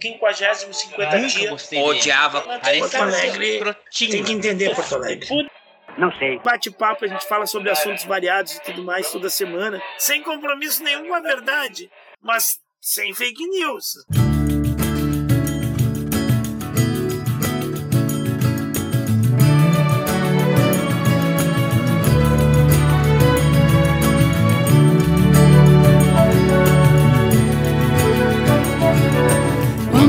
50, 50 Nunca dias. Odiava. Porto Alegre tem que entender Porto Alegre. Não sei. Bate-papo, a gente fala sobre assuntos variados e tudo mais toda semana, sem compromisso nenhum com a verdade, mas sem fake news.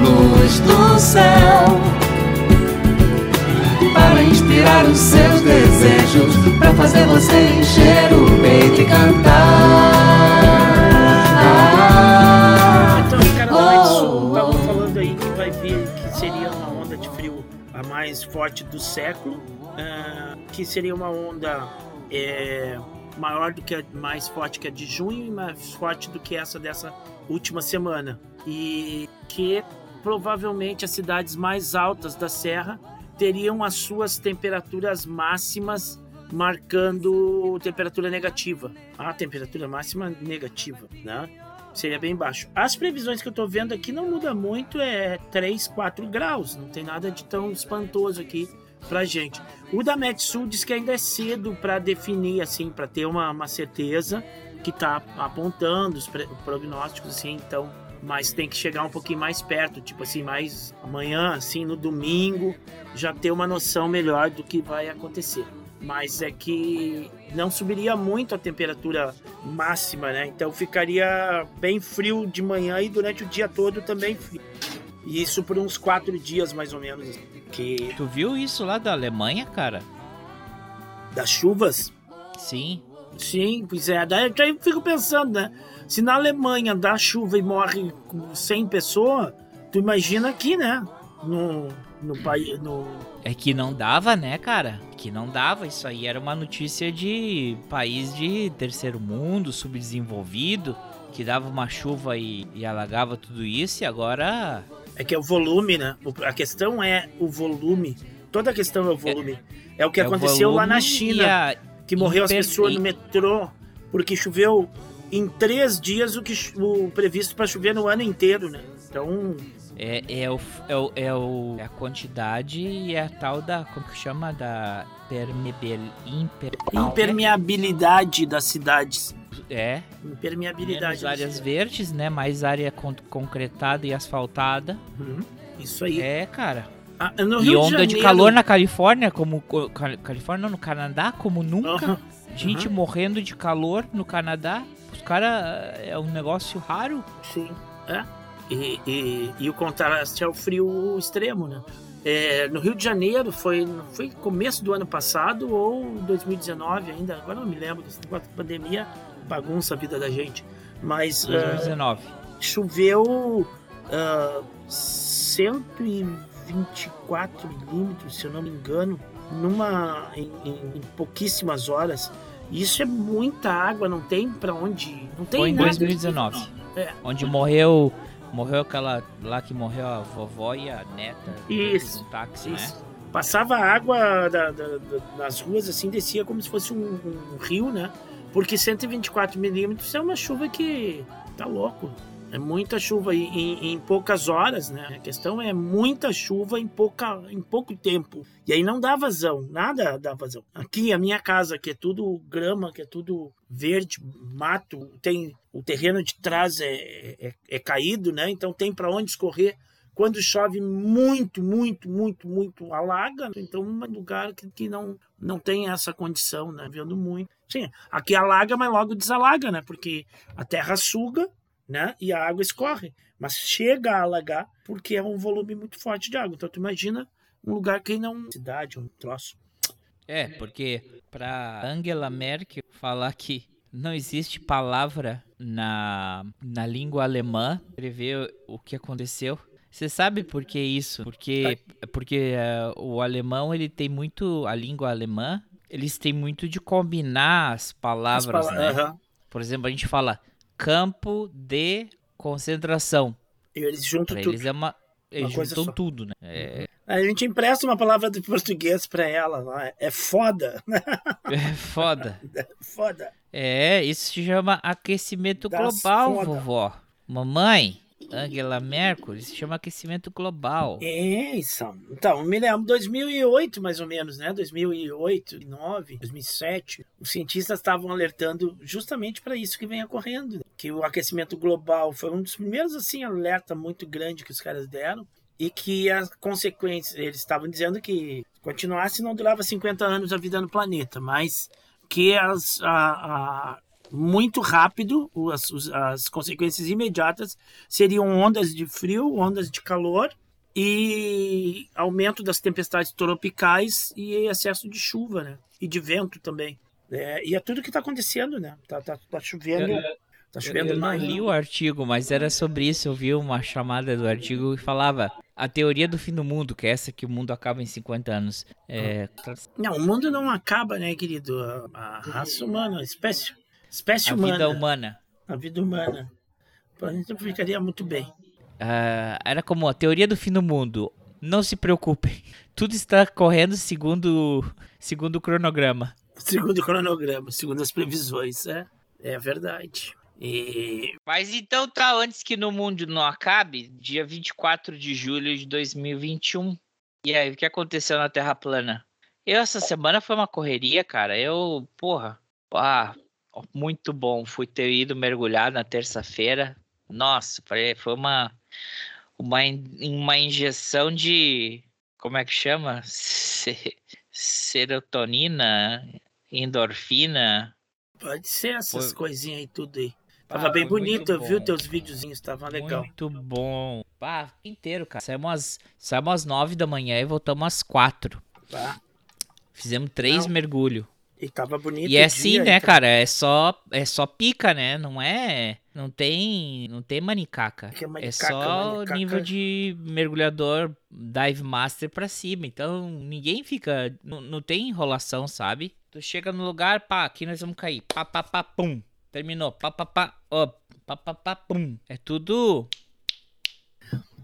luz do céu para inspirar os seus desejos, para fazer você encher o peito e cantar. Então, lá de sul Oh, estavam oh. falando aí que vai vir, que seria uma onda de frio a mais forte do século, ah, que seria uma onda é, maior do que a mais forte que a de junho e mais forte do que essa dessa última semana. E que provavelmente as cidades mais altas da Serra teriam as suas temperaturas máximas marcando temperatura negativa. A temperatura máxima negativa, né? Seria bem baixo. As previsões que eu tô vendo aqui não muda muito, é 3, 4 graus. Não tem nada de tão espantoso aqui pra gente. O da Metsul diz que ainda é cedo para definir, assim, para ter uma, uma certeza que tá apontando os prognósticos, assim, então. Mas tem que chegar um pouquinho mais perto, tipo assim, mais amanhã, assim, no domingo, já ter uma noção melhor do que vai acontecer. Mas é que não subiria muito a temperatura máxima, né? Então ficaria bem frio de manhã e durante o dia todo também frio. E isso por uns quatro dias mais ou menos. assim, Que Tu viu isso lá da Alemanha, cara? das chuvas, Sim. sim, pois é. Daí eu fico pensando, né? Se na Alemanha dá chuva e morre com 100 pessoas, tu imagina aqui, né? No, no país. No... É que não dava, né, cara? Que não dava. Isso aí era uma notícia de país de terceiro mundo, subdesenvolvido, que dava uma chuva e, e alagava tudo isso, e agora. É que é o volume, né? O- A questão é o volume. Toda a questão é o volume. É, o que é o aconteceu lá volume na China. que morreu as pessoas no metrô porque choveu em três dias o que o previsto para chover no ano inteiro, né? Então, É, é, o, é, o, é, o, é a quantidade e a tal da. Como que chama? Da permebil, imper, impermeabilidade das cidades. É, Impermeabilidade. menos das áreas verdes, né? Mais área con- concretada e asfaltada. Uhum. Isso aí. É, cara. Ah, no E Rio onda de Janeiro- calor na Califórnia, como. co- Cal- Califórnia, não, no Canadá, como nunca. Aham. Gente Uhum. morrendo de calor no Canadá. Os caras. É um negócio raro. Sim, é. E, e, e o contraste é o frio extremo, né? É, no Rio de Janeiro foi, foi começo do ano passado ou 2019 ainda, agora não me lembro, negócio de pandemia bagunça a vida da gente. Mas ah, 2019. choveu ah, 124 milímetros, se eu não me engano, numa em, em- em pouquíssimas horas. Isso é muita água, não tem pra onde, não tem Foi em nada. 2019. É. Onde morreu. Morreu aquela lá que morreu a vovó e a neta. Isso, No táxi, Isso. né? Passava água da- da- da- nas ruas, assim, descia como se fosse um, um rio, né? Porque 124 milímetros é uma chuva que tá louco. É muita chuva em, em- poucas horas, né? A questão é muita chuva em, pouca, em pouco tempo. E aí não dá vazão, nada dá vazão. Aqui, a minha casa, que é tudo grama, que é tudo verde, mato, tem o terreno de trás é, é, é caído, né? Então tem para onde escorrer. Quando chove muito, muito, muito, muito, alaga. Então, um lugar que, que não, não tem essa condição, né? Vendo muito. Sim, aqui alaga, mas logo desalaga, né? Porque a terra suga, né? E a água escorre. Mas chega a alagar porque é um volume muito forte de água. Então, tu imagina um lugar que não... Cidade, um troço. É, porque pra Angela Merkel falar que não existe palavra na, na língua alemã escrever o que aconteceu. Você sabe por que isso? Porque, porque uh, o alemão ele tem muito a língua alemã. Eles têm muito de combinar as palavras, As né? Por exemplo, a gente fala campo de concentração. E eles juntam Pra tudo. eles é uma eles coisa juntam tudo, né? É, A gente empresta uma palavra de português pra ela. lá. É foda. é foda. foda. É, isso se chama aquecimento Das global, foda. vovó. Mamãe, Angela Merkel, se chama aquecimento global. É, isso. Então, me lembro, 2008 mais ou menos, né? 2008, 2009, 2007. Os cientistas estavam alertando justamente para isso que vem ocorrendo. né? Que o aquecimento global foi um dos primeiros, assim, alerta muito grande que os caras deram. E que as consequências, eles estavam dizendo que continuasse não durava 50 anos a vida no planeta, mas que as, a, a- muito rápido as, as consequências imediatas seriam ondas de frio, ondas de calor e aumento das tempestades tropicais e excesso de chuva, né? E de vento também. É, e é tudo que está acontecendo, né? Tá, tá, tá chovendo. Tá chovendo Eu não mais. li o artigo, mas era sobre isso. Eu vi uma chamada do artigo que falava a teoria do fim do mundo, que é essa que o mundo acaba em 50 anos. É, Não, o mundo não acaba, né, querido? A, a raça humana, a espécie, espécie a humana, vida humana. a vida humana. O planeta ficaria muito bem. Ah, era como a teoria do fim do mundo. Não se preocupem. Tudo está correndo segundo, segundo o cronograma. Segundo o cronograma, segundo as previsões, é, é verdade. E Mas então tá, antes que no mundo não acabe, dia 24 de julho de 2021. E aí, o que aconteceu na Terra plana? Eu, essa semana foi uma correria, cara. Eu, porra, ah, muito bom. Fui ter ido mergulhar na terça-feira. Nossa, foi uma, uma, uma injeção de. Como é que chama? Se- serotonina, endorfina. pode ser essas Foi- coisinhas aí tudo aí. Tava Ah, bem bonito, eu vi bom. teus videozinhos, tava legal. Muito bom. Ah, inteiro, cara. Saímos às, saímos às 9 da manhã e voltamos às 4. Tá? Fizemos três mergulhos. E tava bonito. E é assim, dia, né, então. cara? É só, é só pica, né? Não é. Não tem. Não tem manicaca. É é manicaca, só manicaca. nível de mergulhador dive master pra cima. Então ninguém fica. Não, não tem enrolação, sabe? Tu chega no lugar, pá, aqui nós vamos cair. Pá, pá, pá, pum. Terminou. Pá, pá, pá, ó. Pá, pá, pá, pum. É tudo.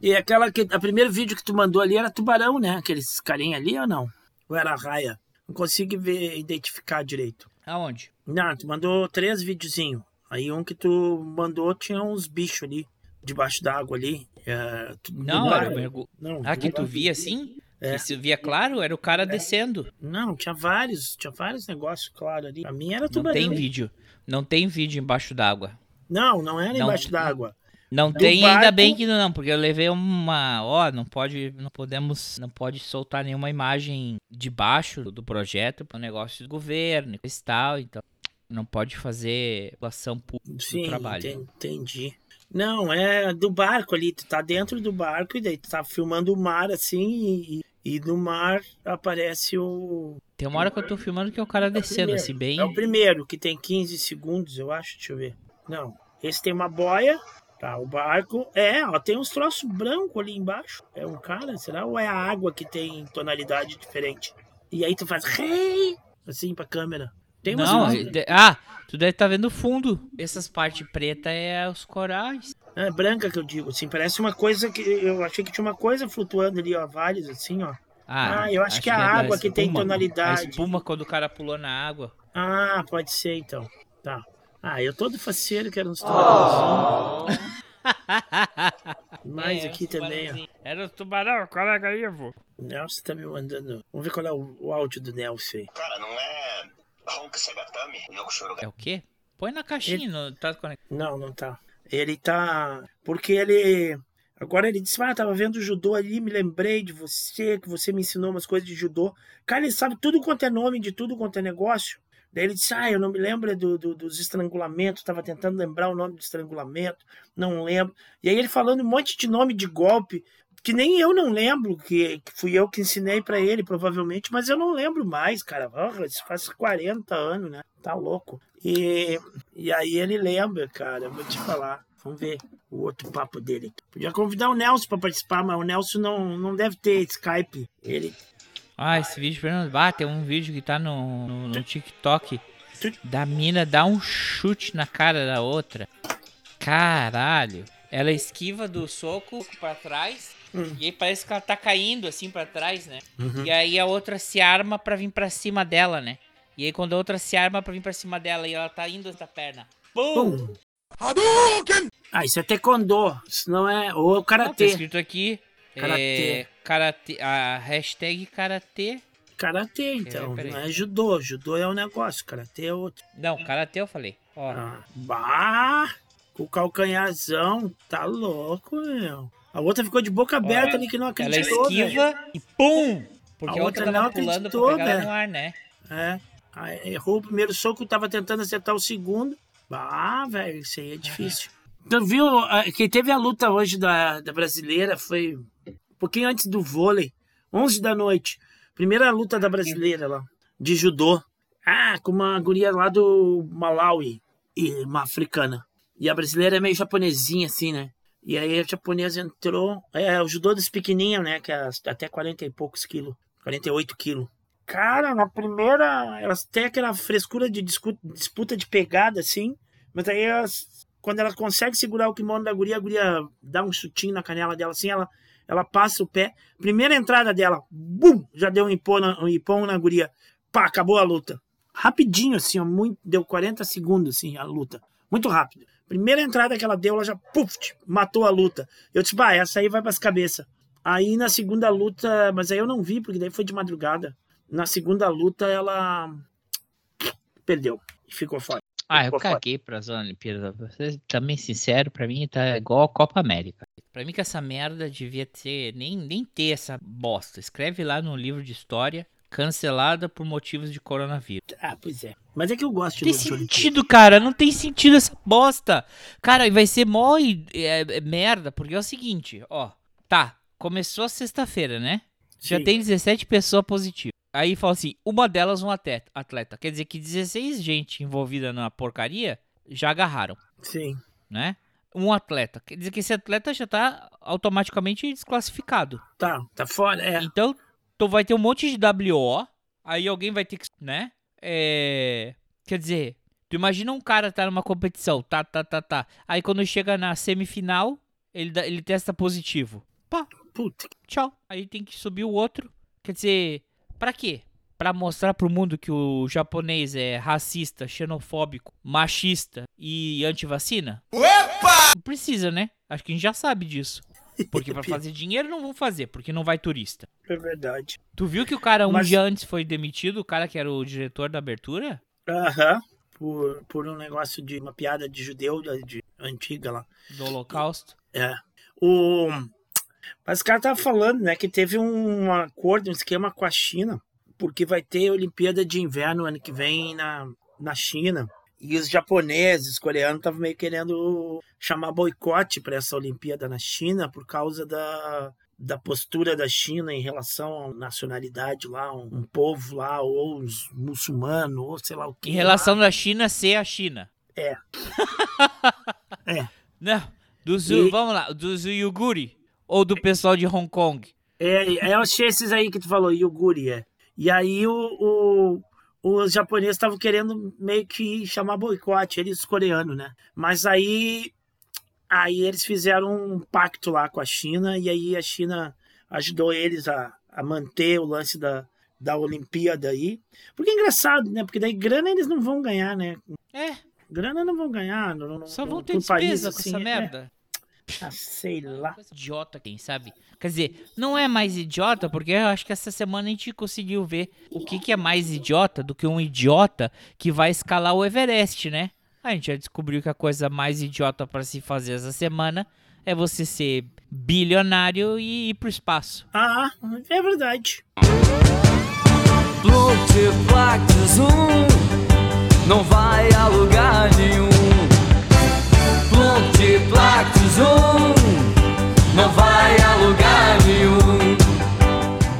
E aquela que. A primeiro vídeo que tu mandou ali era tubarão, né? Aqueles carinha ali ou não? Ou era raia? Não consigo ver, identificar direito. Aonde? Não, tu mandou três videozinhos. Aí um que tu mandou tinha uns bichos ali, debaixo d'água ali. É, Não, era mergu... Não, Ah, que tu via assim? É. Que se via claro, era o cara descendo. Não, tinha vários, tinha vários negócios, claro, ali. A minha era Não tubarão. tem vídeo. Não tem vídeo embaixo d'água. Não, não era Não. embaixo d'água. Não Do tem, ainda barco- bem que não, porque eu levei uma, ó, não pode, não podemos, não pode soltar nenhuma imagem de baixo do projeto para negócio do governo e tal, então não pode fazer doação pública do Sim, trabalho. enten- entendi. Não, é do barco ali, tu tá dentro do barco e daí tu tá filmando o mar assim e, e no mar aparece o. Tem uma hora que eu tô filmando que é o cara descendo primeiro. assim bem. É o primeiro, que tem 15 segundos, eu acho. Deixa eu ver. Não, esse tem uma boia. Tá, o barco. É, ó, tem uns troços brancos ali embaixo. É um cara, será? Ou é a água que tem tonalidade diferente? E aí tu faz rei assim pra câmera. Tem umas Não, umas- de- ah, tu deve estar vendo o fundo. Essas partes preta é os corais. É branca que eu digo, assim, parece uma coisa que eu achei que tinha uma coisa flutuando ali, ó, vários assim, ó. Ah, eu acho que a é água que tem espuma. tonalidade. A espuma quando o cara pulou na água. Ah, pode ser então. Tá. Ah, eu todo faceiro quero uns tubarãozinhos. Mais É, aqui também, ó. Era o tubarão, colega aí, vô. O Nelson tá me mandando. Vamos ver qual é o, o áudio do Nelson aí. Cara, não é Honka choro. É o quê? Põe na caixinha, não tá conectado. Não, não tá. Ele tá. Porque ele. Agora ele disse: Ah, tava vendo judô ali, me lembrei de você, que você me ensinou umas coisas de judô. Cara, ele sabe tudo quanto é nome de tudo quanto é negócio. Daí ele disse: Ah, eu não me lembro do, do- dos estrangulamentos, tava tentando lembrar o nome do estrangulamento, não lembro. E aí ele falando um monte de nome de golpe. que nem eu não lembro, que, que fui eu que ensinei para ele, provavelmente, mas eu não lembro mais, cara. Oh, isso faz 40 anos, né? Tá louco. E, e aí ele lembra, cara, vou te falar. Vamos ver o outro papo dele. Podia convidar o Nelson para participar, mas o Nelson não, não deve ter Skype. Ele. Ah, esse vídeo, Fernando. Ah, tem um vídeo que tá no, no, no TikTok da mina dá um chute na cara da outra. Caralho. Ela esquiva do soco para trás. Hum. E aí parece que ela tá caindo assim para trás, né? Uhum. E aí a outra se arma para vir para cima dela, né? E aí quando a outra se arma para vir para cima dela e ela tá indo essa perna. Pum! Pum. Ah, isso é taekwondo. Isso não é. Ou Não, tá karatê. escrito aqui. Karatê. É, karatê. A hashtag karatê. Karatê, então. peraí. não é judô. Judô é um negócio. Karatê é outro. Não, karatê eu falei. Ó. Ah, bah! Com o calcanharzão. Tá louco, meu. A outra ficou de boca aberta Ela- ali que não Ela acreditou. velho. esquiva e pum! Porque A a, outra outra não pra acreditou, pegar ela né? no ar, né? É. Aí errou o primeiro soco, tava tentando acertar o segundo. Ah, velho, isso aí é difícil. Tu viu, ah, quem teve a luta hoje da, da brasileira foi pouquinho antes do vôlei, 11 da noite. Primeira luta da brasileira lá, de judô. Ah, com uma guria lá do Malawi, e uma africana. E a brasileira é meio japonesinha assim, né? E aí a japonesa entrou. É, o judô dos pequenininhos, né? Que é até 40 e poucos quilos. 48 quilos. Cara, na primeira, elas têm aquela frescura de disputa de pegada, assim. Mas aí, elas, quando ela consegue segurar o kimono da guria, a guria dá um chutinho na canela dela, assim, ela, ela passa o pé. Primeira entrada dela, bum! Já deu um ipom na, um na guria. Pá, acabou a luta. Rapidinho, assim, ó, muito, deu 40 segundos, assim, a luta. Muito rápido. Primeira entrada que ela deu, ela já, puf, matou a luta. Eu disse, bah, essa aí vai pras cabeças. Aí na segunda luta, mas aí eu não vi, porque daí foi de madrugada. Na segunda luta, ela perdeu e ficou fora. Ah, eu caguei pras Olimpíadas. Pra ser também sincero, pra mim tá igual a Copa América. Pra mim que essa merda devia ter, nem, nem ter essa bosta. Escreve lá no livro de história, cancelada por motivos de coronavírus. Ah, pois é. Mas é que eu gosto Não tem de luta olímpica. sentido, cara. Não tem sentido essa bosta. Cara, e vai ser mó e- é, é merda, porque é o seguinte, ó. Tá, começou sexta-feira, né? Já Sim. tem 17 pessoas positivas. Aí fala assim, uma delas um atleta. atleta. Quer dizer que 16 gente envolvida na porcaria já agarraram, Sim. né? Um atleta. Quer dizer que esse atleta já tá automaticamente desclassificado. Tá, tá fora. É. Então, tu vai ter um monte de WO, aí alguém vai ter que, né? É, quer dizer, tu imagina um cara tá numa competição, tá, tá, tá, tá. Aí quando chega na semifinal, ele, dá- ele testa positivo. Pá, Puta. tchau. Aí tem que subir o outro. Quer dizer, pra quê? Pra mostrar pro mundo que o japonês é racista, xenofóbico, machista e anti-vacina? Não precisa, né? Acho que a gente já sabe disso. Porque pra fazer dinheiro não vão fazer, porque não vai turista. É verdade. Tu viu que o cara um Mas- dia antes foi demitido, o cara que era o diretor da abertura? Aham. Por, por um negócio de uma piada de judeu da- de, antiga lá. Do Holocausto? É. O... Mas o cara tava falando, né, que teve um acordo, um esquema com a China, porque vai ter Olimpíada de Inverno ano que vem na, na China. E os japoneses, os coreanos, estavam meio querendo chamar boicote para essa Olimpíada na China por causa da, da postura da China em relação à nacionalidade lá, um, um povo lá, ou os muçulmanos, ou sei lá o que. Em relação da China ser a China. É. É. Não, dos, E- vamos lá, dos Yuguri ou do pessoal de Hong Kong? É, é, eu achei esses aí que tu falou, Yuguri, é. E aí o, o- os japoneses estavam querendo meio que chamar boicote, eles os coreanos, né? Mas aí, aí eles fizeram um pacto lá com a China e aí a China ajudou eles a, a manter o lance da, da Olimpíada aí. Porque é engraçado, né? Porque daí grana eles não vão ganhar, né? É, Grana não vão ganhar. No, no, só vão ter país, despesa com assim, essa é. merda. Ah, sei lá. Idiota, quem sabe? Quer dizer, não é mais idiota, porque eu acho que essa semana a gente conseguiu ver o que, que é mais idiota do que um idiota que vai escalar o Everest, né? A gente já descobriu que a coisa mais idiota pra se fazer essa semana é você ser bilionário e ir pro espaço. Ah, é verdade. Multiplactus um não vai a lugar nenhum mais um não vai a lugar nenhum.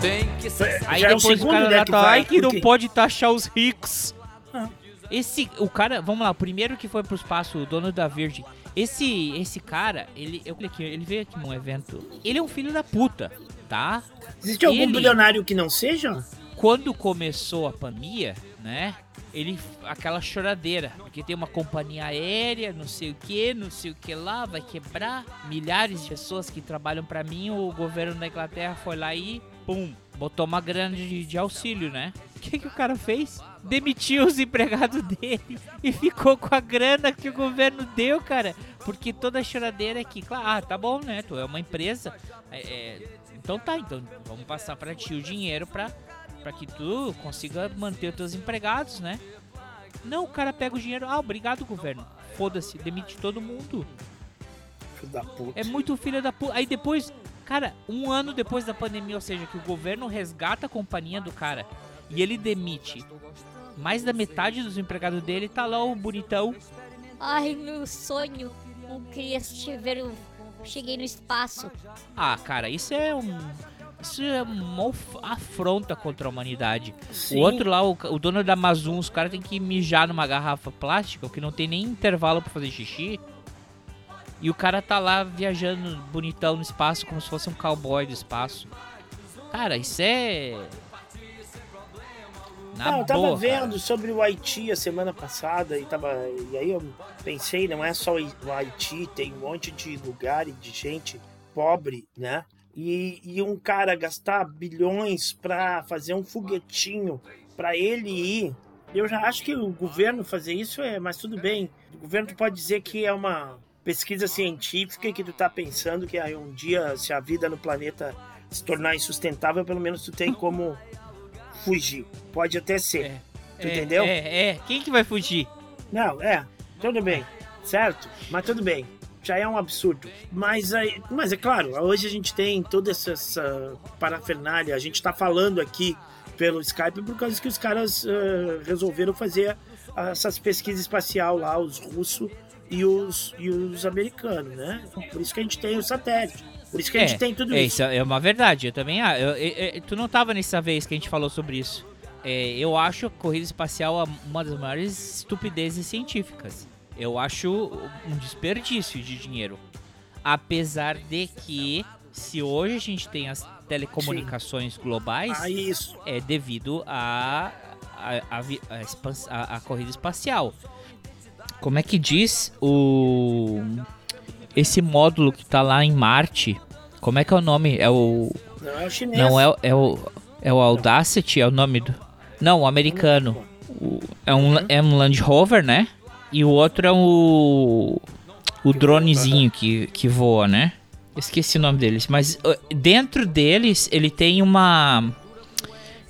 Tem que ser. É, é Aí Já depois é o, o cara né, que, tá, vai, ai, que não pode taxar os ricos. Ah. Esse, o cara, vamos lá, o primeiro que foi pro espaço, o dono da Virgem. Esse, esse cara, ele, eu cliquei, ele veio aqui num evento. Ele é um filho da puta, tá? Existe ele, algum bilionário que não seja? Quando começou a pandemia, né? Ele, aquela choradeira, porque tem uma companhia aérea, não sei o que, não sei o que lá, vai quebrar. Milhares de pessoas que trabalham pra mim, o governo da Inglaterra foi lá e, pum, botou uma grana de, de auxílio, né? O que, que o cara fez? Demitiu os empregados dele e ficou com a grana que o governo deu, cara. Porque toda choradeira é que, claro, ah, tá bom, né? Tu é uma empresa. é, é, então tá, então vamos passar pra ti o dinheiro pra, pra que tu consiga manter os teus empregados, né? Não, o cara pega o dinheiro. Ah, obrigado, governo. Foda-se, demite todo mundo. Filho da puta. É muito filho da puta. Aí depois, cara, um ano depois da pandemia, ou seja, que o governo resgata a companhia do cara e ele demite mais da metade dos empregados dele, tá lá o bonitão. Ai, meu sonho. Não queria ver o. Cheguei no espaço. Ah, cara, isso é um. Isso é uma afronta contra a humanidade. Sim. O outro lá, o, o dono da Amazon, os caras tem que mijar numa garrafa plástica, que não tem nem intervalo pra fazer xixi. E o cara tá lá viajando bonitão no espaço, como se fosse um cowboy do espaço. Cara, isso é. Na Não, eu tava boa, vendo cara. sobre o Haiti a semana passada e, tava, e aí eu pensei, não é só o Haiti, tem um monte de lugar e de gente pobre, né? E, e um cara gastar bilhões pra fazer um foguetinho pra ele ir. Eu já acho que o governo fazer isso é, mas tudo bem. O governo tu pode dizer que é uma pesquisa científica e que tu tá pensando que aí um dia, se a vida no planeta se tornar insustentável, pelo menos tu tem como fugir. Pode até ser. É, Tu é, entendeu? É, é. Quem que vai fugir? Não, é, tudo bem, certo? Mas tudo bem, já é um absurdo. Mas, aí, mas é claro, hoje a gente tem toda essa, essa parafernália, a gente tá falando aqui pelo Skype por causa que os caras eh, resolveram fazer essas pesquisas espacial lá, os russos e os, e os americanos, né? Por isso que a gente tem o satélite, por isso que a gente É, tem tudo É, isso. isso é uma verdade. Eu também. Ah, eu- eu- eu- tu não tava nessa vez que a gente falou sobre isso. É, eu acho a corrida espacial uma das maiores estupidezes científicas. Eu acho um desperdício de dinheiro. Apesar de que, se hoje a gente tem as telecomunicações globais, Ah, é devido à a, a, a corrida espacial. Como é que diz o esse módulo que tá lá em Marte? Como é que é o nome? É o Não é o chinês. não é, o- é o é o Audacity, é o nome do Não, o americano. O- é um é um Land Rover, né? E o outro é o o dronezinho que, que voa, né? Esqueci o nome deles, mas dentro deles ele tem uma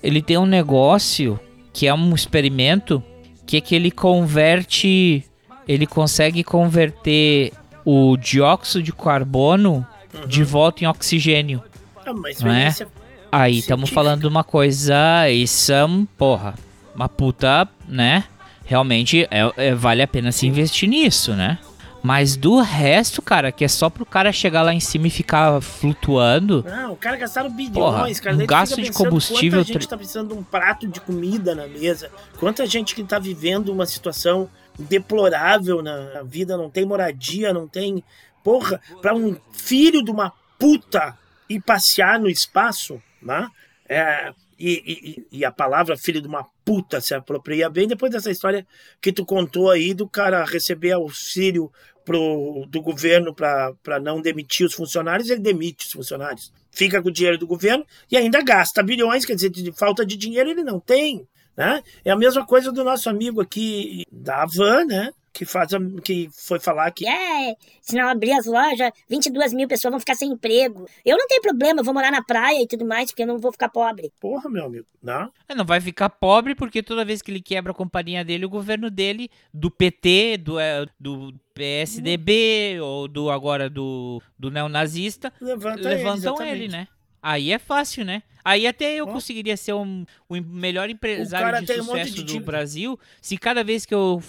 ele tem um negócio que é um experimento que é que ele converte ele consegue converter o dióxido de carbono de volta em oxigênio. É uma Não é? experiência Aí estamos falando de uma coisa, isso é, porra, uma puta, né? Realmente é, é- vale a pena se investir nisso, né? Mas do resto, cara, que é só pro cara chegar lá em cima e ficar flutuando, Não, o cara gastaram bilhões, cara. tu gasto de combustível Quanta gente tá precisando de um prato de comida na mesa. Quanta gente que tá vivendo uma situação deplorável na vida, não tem moradia, não tem. Porra, pra um filho de uma puta ir passear no espaço, né? É, e, e- e a palavra filho de uma puta se apropria bem depois dessa história que tu contou aí do cara receber auxílio pro, do governo para não demitir os funcionários, ele demite os funcionários. Fica com o dinheiro do governo e ainda gasta bilhões, quer dizer, de falta de dinheiro ele não tem. Né? É a mesma coisa do nosso amigo aqui da Havan, né? Que, faz a- que foi falar que É, se não abrir as lojas, 22 mil pessoas vão ficar sem emprego. Eu não tenho problema, eu vou morar na praia e tudo mais, porque eu não vou ficar pobre. Porra, meu amigo, né? ele não vai ficar pobre porque toda vez que ele quebra a companhia dele, o governo dele, do PT, do, é, do PSDB ou do agora do, do neonazista, Levanta levantam ele, ele, né? Aí é fácil, né? Aí até eu conseguiria ser um, o melhor empresário de tem um sucesso de do. Brasil se cada vez que eu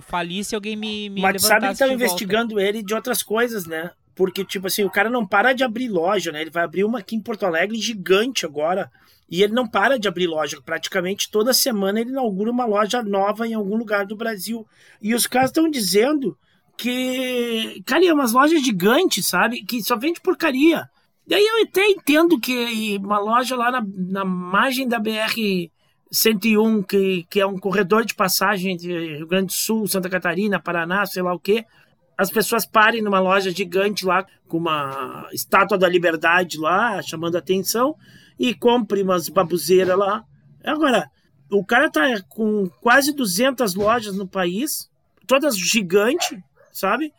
falisse alguém me, me Mas sabe que estão volta. investigando ele de outras coisas, né? Porque, tipo assim, o cara não para de abrir loja, né? Ele vai abrir uma aqui em Porto Alegre gigante agora. E ele não para de abrir loja. Praticamente toda semana ele inaugura uma loja nova em algum lugar do Brasil. E os caras estão dizendo que. Cara, é umas lojas gigantes, sabe? Que só vende porcaria. Daí eu até entendo que uma loja lá na, na margem da BR 101, que, que é um corredor de passagem de Rio Grande do Sul, Santa Catarina, Paraná, sei lá o quê, as pessoas parem numa loja gigante lá, com uma estátua da liberdade lá, chamando atenção, e comprem umas babuzeiras lá. Agora, o cara tá com quase 200 lojas no país, todas gigantes, sabe?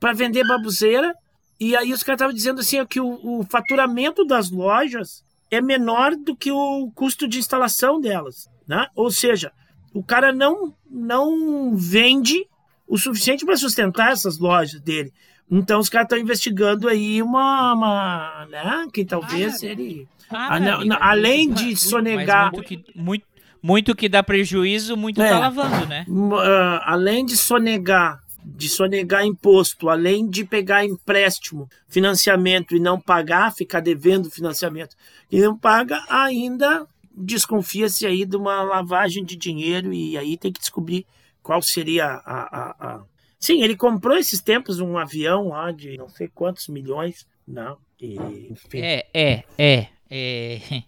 Para vender babuzeira. E aí os caras estavam dizendo assim que o, o, faturamento das lojas é menor do que o custo de instalação delas, né? Ou seja, o cara não não vende o suficiente para sustentar essas lojas dele. Então os caras estão investigando aí uma, uma né? Que talvez ah, ele ah, não, além de sonegar muito que, muito, muito que dá prejuízo, muito é, tá lavando, né? Uh, além de sonegar de sonegar imposto, além de pegar empréstimo, financiamento e não pagar, ficar devendo financiamento e não paga, ainda desconfia-se aí de uma lavagem de dinheiro e aí tem que descobrir qual seria a, a, a... Sim, ele comprou esses tempos um avião lá de não sei quantos milhões, não, e, enfim. É, é, é, é...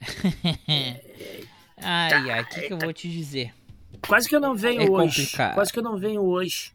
ai, ai, o que, que eu vou te dizer? Quase que eu não venho é hoje. Complicado. Quase que eu não venho hoje.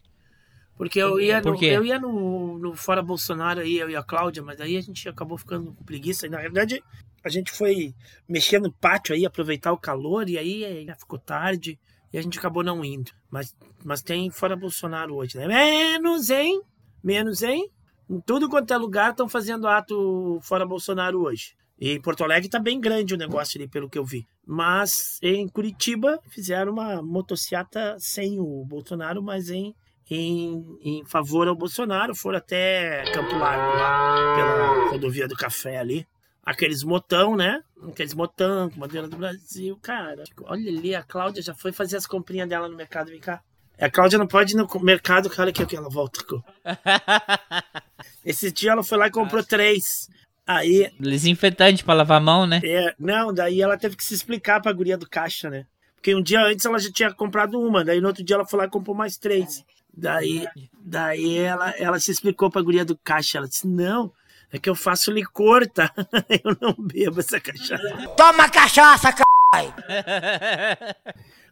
Porque eu ia, no, eu ia no, no Fora Bolsonaro aí, eu e a Cláudia, mas aí a gente acabou ficando com preguiça. E na verdade, a gente foi mexer no pátio aí, aproveitar o calor, e aí ficou tarde, e a gente acabou não indo. Mas, mas tem Fora Bolsonaro hoje, né? Menos, hein? Menos, hein? Em tudo quanto é lugar estão fazendo ato Fora Bolsonaro hoje. E em Porto Alegre tá bem grande o negócio ali, pelo que eu vi. Mas em Curitiba fizeram uma motociata sem o Bolsonaro, mas em, em, em favor ao Bolsonaro. Foram até Campo Largo, lá pela rodovia do Café ali. Aqueles motão, né? Aqueles motão com bandeira do Brasil. Cara, olha ali, a Cláudia já foi fazer as comprinhas dela no mercado. Vem cá. A Cláudia não pode ir no mercado, cara, que, que ela volta. Esse dia ela foi lá e comprou três. Aí. Desinfetante pra lavar a mão, né? É, não, daí ela teve que se explicar pra guria do caixa, né? Porque um dia antes ela já tinha comprado uma, daí no outro dia ela foi lá e comprou mais três. Daí, daí ela, ela se explicou pra guria do caixa. Ela disse: Não, é que eu faço licor, tá? Eu não bebo essa cachaça. Toma cachaça, caralho!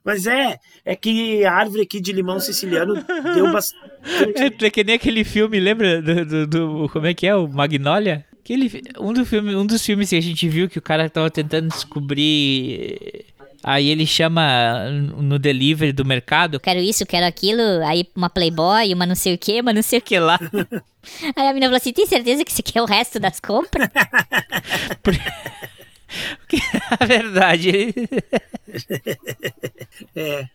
Mas é, é que a árvore aqui de limão siciliano deu bastante. É, é que nem aquele filme, lembra do, do, do, Como é que é? O Magnolia? Aquele, um, do filme, um dos filmes que a gente viu que o cara tava tentando descobrir. Aí ele chama no delivery do mercado. Quero isso, quero aquilo. Aí uma Playboy, uma não sei o que, uma não sei o que lá. Aí a menina falou assim: tem certeza que você quer o resto das compras? Porque, a verdade. é.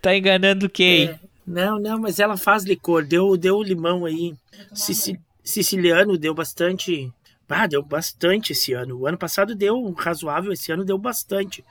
Tá enganando quem? É. Não, não, mas ela faz licor. Deu, deu limão aí. siciliano deu bastante. Ah, deu bastante esse ano. O ano passado deu razoável, esse ano deu bastante.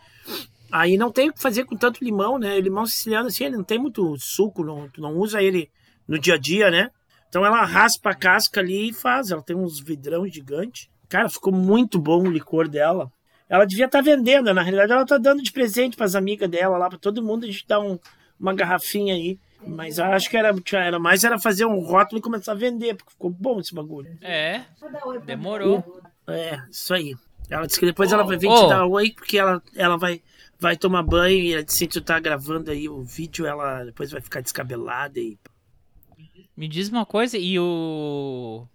Aí não tem o que fazer com tanto limão, né? O limão siciliano, assim, ele não tem muito suco, não, não usa ele no dia a dia, né? Então ela raspa a casca ali e faz. Ela tem uns vidrão gigante. Cara, ficou muito bom o licor dela. Ela devia estar tá vendendo, na realidade ela está dando de presente para as amigas dela lá, para todo mundo a gente dá um, uma garrafinha aí. Mas eu acho que era, era mais era fazer um rótulo e começar a vender, porque ficou bom esse bagulho. É, demorou. É, isso aí. Ela disse que depois ela vai vir oh. te dar oi, porque ela, ela vai, vai tomar banho e ela disse que tu tá gravando aí o vídeo, ela depois vai ficar descabelada e. Me diz uma coisa, e o.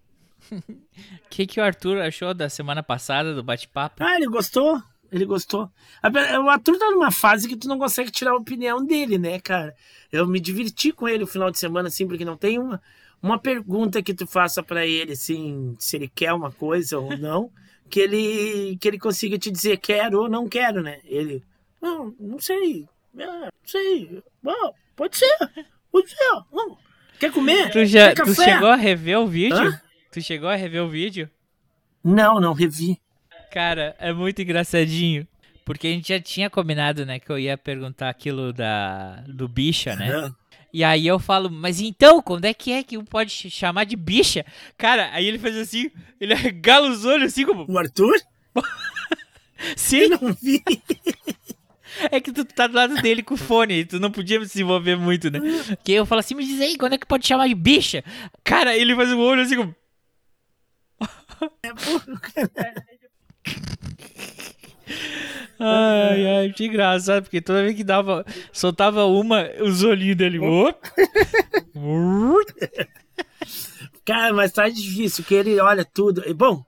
O que, que o Arthur achou da semana passada do bate-papo? Ah, ele gostou. Ele gostou. O Arthur tá numa fase que tu não consegue tirar a opinião dele, né, cara? Eu me diverti com ele o final de semana, assim, porque não tem uma, uma pergunta que tu faça para ele, assim, se ele quer uma coisa ou não, que ele, que ele consiga te dizer quero ou não quero, né? Ele, não, não sei, é, não sei, Bom, pode ser, pode ser, não. Quer comer? Tu, já, tu chegou a rever o vídeo? Hã? Tu chegou a rever o vídeo? Não, não revi. Cara, é muito engraçadinho. Porque a gente já tinha combinado, né, que eu ia perguntar aquilo da do bicha, né? E aí eu falo, mas então, quando é que é que um pode ch- chamar de bicha? Cara, aí ele faz assim, ele arregala os olhos assim como. O Arthur? Sim, Eu não vi. é que tu tá do lado dele com o fone, tu não podia se envolver muito, né? Que eu falo assim, me diz aí, quando é que pode chamar de bicha? Cara, ele faz o olho assim como. Ai, ai, que engraçado, porque toda vez que dava, soltava uma, os olhinhos dele. Cara, mas tá difícil, que ele olha tudo. Bom,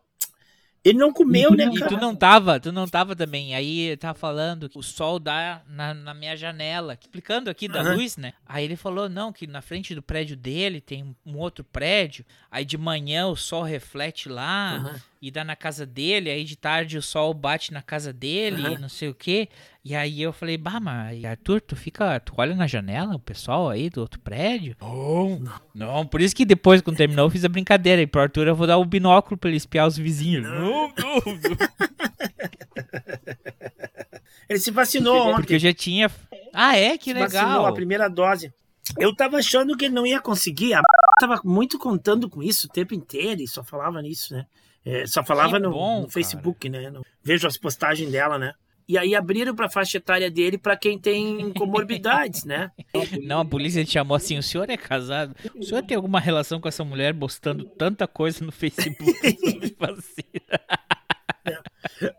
ele não comeu, né, E tu não tava, tu não tava também. Aí tava falando que o sol dá na, na minha janela, explicando aqui da Aham. luz, né? Aí ele falou, não, que na frente do prédio dele tem um outro prédio. Aí de manhã o sol reflete lá Aham. E dá na casa dele. Aí de tarde o sol bate na casa dele, e não sei o quê. E aí eu falei, bah, mas Arthur, tu fica, tu olha na janela, o pessoal aí do outro prédio? Não, não, por isso que depois, quando terminou, eu fiz a brincadeira. E pro Arthur eu vou dar o binóculo pra ele espiar os vizinhos. Não, não, não. Ele se vacinou ontem. Porque eu já tinha. Ah, é? Que se vacinou legal. a primeira dose. Eu tava achando que ele não ia conseguir. A tava muito contando com isso o tempo inteiro e só falava nisso, né? É, só falava no, bom, no cara. Facebook, né? No- vejo as postagens dela, né? E aí abriram pra faixa etária dele pra quem tem comorbidades, né? Não, a polícia te chamou assim: o senhor é casado? O senhor tem alguma relação com essa mulher postando tanta coisa no Facebook sobre vacina?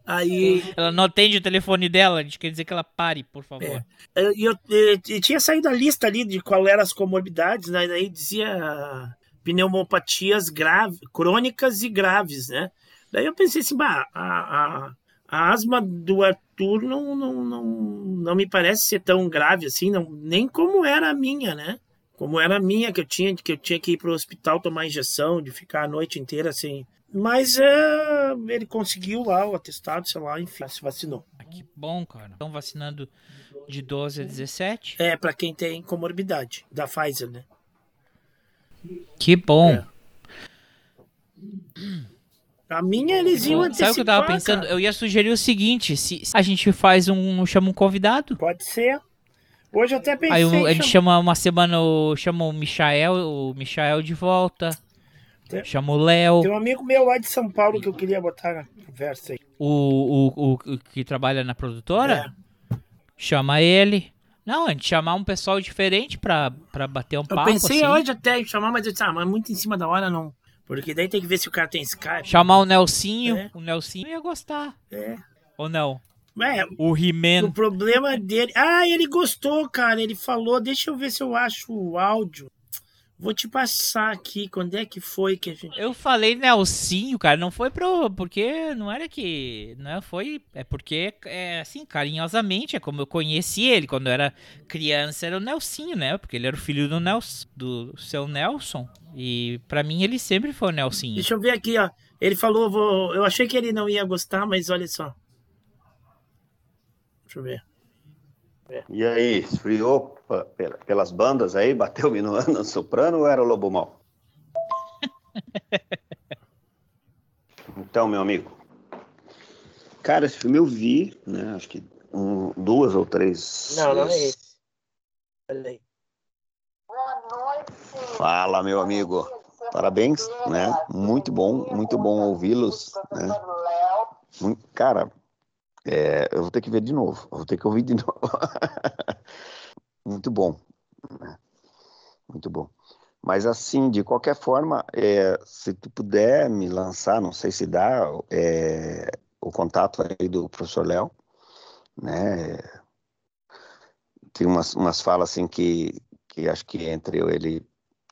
Aí Ela não atende o telefone dela, a gente quer dizer que ela pare, por favor. É. eu, eu, eu- eu tinha saído a lista ali de qual eram as comorbidades, né? Daí dizia pneumopatias graves, crônicas e graves, né? Daí eu pensei assim, bah, a, a, a asma do Arthur não, não, não, não me parece ser tão grave assim, não, nem como era a minha, né? Como era a minha, que eu tinha, que eu tinha que ir pro hospital tomar injeção, de ficar a noite inteira assim. Mas é, ele conseguiu lá o atestado, sei lá, enfim, se vacinou. Ah, que bom, cara. Estão vacinando de 12 a 17? É, pra quem tem comorbidade, da Pfizer, né? Que bom. É. A minha eles iam Sabe o que eu tava antecipar, pensando? cara. Eu ia sugerir o seguinte: se a gente faz um. chama um convidado. Pode ser. Hoje eu até pensei. Aí em a gente chama uma semana, o, chama o Michael, o Michael de volta. Tem- Chama o Léo, Tem um amigo meu lá de São Paulo que eu queria botar na conversa aí. o, o, o, o que trabalha na produtora. É. Chama ele. Não, a gente chamar um pessoal diferente pra, pra bater um Eu papo. pensei assim. hoje até em chamar, mas eu disse, ah, mas muito em cima da hora não. Porque daí tem que ver se o cara tem Skype. Chamar o Nelsinho. É. O Nelsinho ia gostar. É. Ou não? É, O o He-Man. problema dele. Ah, ele gostou, cara. Ele falou. Deixa eu ver se eu acho o áudio. Vou te passar aqui. Quando é que foi que a gente. Eu falei Nelsinho, cara, não foi pro. Porque não era que. Não foi. É porque, é assim, carinhosamente, é como eu conheci ele. Quando eu era criança, era o Nelsinho, né? Porque ele era o filho do, Nels, do seu Nelson. E pra mim ele sempre foi o Nelsinho. Deixa eu ver aqui, ó. Ele falou, vou... eu achei que ele não ia gostar, mas olha só. Deixa eu ver. E aí, esfriou pelas bandas aí? Bateu minuano no soprano ou era o Lobo Mal? Então, meu amigo. Cara, esse filme eu vi, né? Acho que um, duas ou três. vezes. é Olha aí. Fala, meu amigo. Parabéns, né? Muito bom, muito bom ouvi-los, né? Cara, é, eu vou ter que ver de novo. Eu vou ter que ouvir de novo. Muito bom, né? Muito bom. Mas assim, de qualquer forma, é, se tu puder me lançar, não sei se dá, é, o contato aí do professor Léo, né? Tem umas, umas falas assim que, que acho que entre eu ele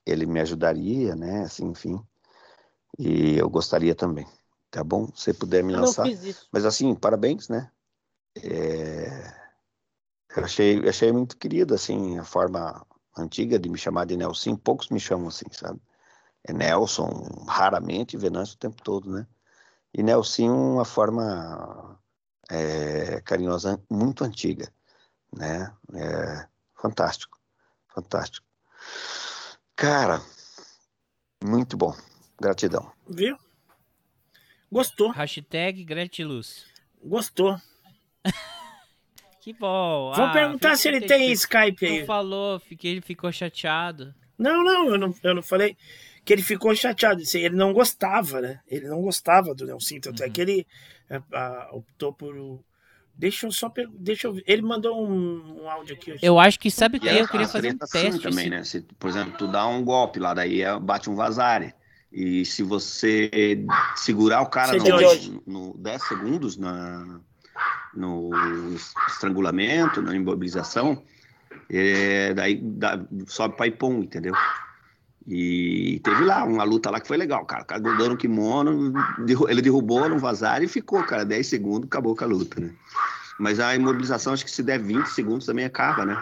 ele me ajudaria, né? Assim, enfim. E eu gostaria também, tá bom? Se puder me lançar. fiz isso. Mas assim, parabéns, né? É, Eu achei, achei muito querido, assim, a forma antiga de me chamar de Nelson. Poucos me chamam assim, sabe? É Nelson, raramente, Venâncio o tempo todo, né? E Nelson, uma forma é, carinhosa muito antiga, né? É, fantástico, fantástico. Cara, muito bom. Gratidão. Viu? Gostou, Hashtag Gratiluz. gostou. Que bom. Vamos Ah, perguntar se ele tem Skype aí. Tu falou, fiquei, ele ficou chateado. Não, não eu, não, eu não falei que ele ficou chateado. Ele não gostava, né? Ele não gostava do Nelson, tanto é Uhum. que ele ah, optou por. Deixa eu só. per- Deixa eu ver. Ele mandou um, um áudio aqui. Eu acho que sabe o que? E Eu queria fazer um tretas sim teste. também, assim. né? Se, por exemplo, tu dá um golpe lá, daí é- bate um vazare. E se você segurar o cara é no, no 10 segundos na, no estrangulamento, na imobilização, é, daí dá- sobe para Ipom, entendeu? E teve lá uma luta lá que foi legal, cara. O cara grudou no kimono, ele derrubou no vazar e ficou, cara. 10 segundos, acabou com a luta, né? Mas a imobilização, acho que se der 20 segundos também acaba, né?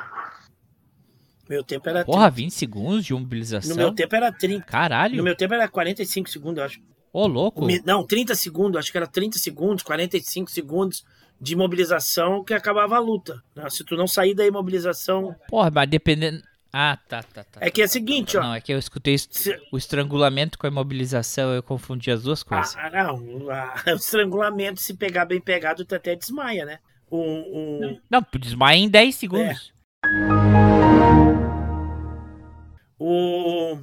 Meu tempo era Porra, 30. 20 segundos de No mobilização? meu tempo era 30. No Caralho. meu tempo era 45 segundos, eu acho. Ô, louco. Não, 30 segundos, acho que era 30 segundos, 45 segundos de imobilização que acabava a luta. né? Se tu não sair da imobilização. Porra, mas dependendo... Ah, tá, tá, tá. É que é o seguinte, ó. Não, é que eu escutei Se- o estrangulamento com a imobilização, eu confundi as duas coisas. Ah, não. a- o estrangulamento, se pegar bem pegado, tu até desmaia, né? O, o, Não, tu desmaia em 10 segundos. o,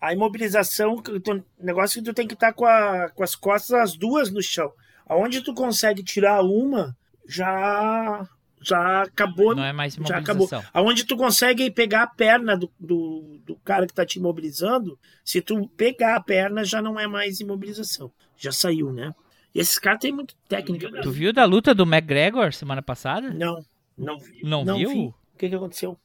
a imobilização, o negócio é que tu tem que estar com, a- com as costas as duas no chão. Aonde tu consegue tirar uma, já, já acabou. Não é mais já acabou. Aonde tu consegue pegar a perna do, do, do cara que tá te imobilizando, se tu pegar a perna, já não é mais imobilização. Já saiu, né? E esses caras têm muita técnica. Tu viu da luta do McGregor semana passada? Não, não vi. Não, viu? vi. O que, que aconteceu?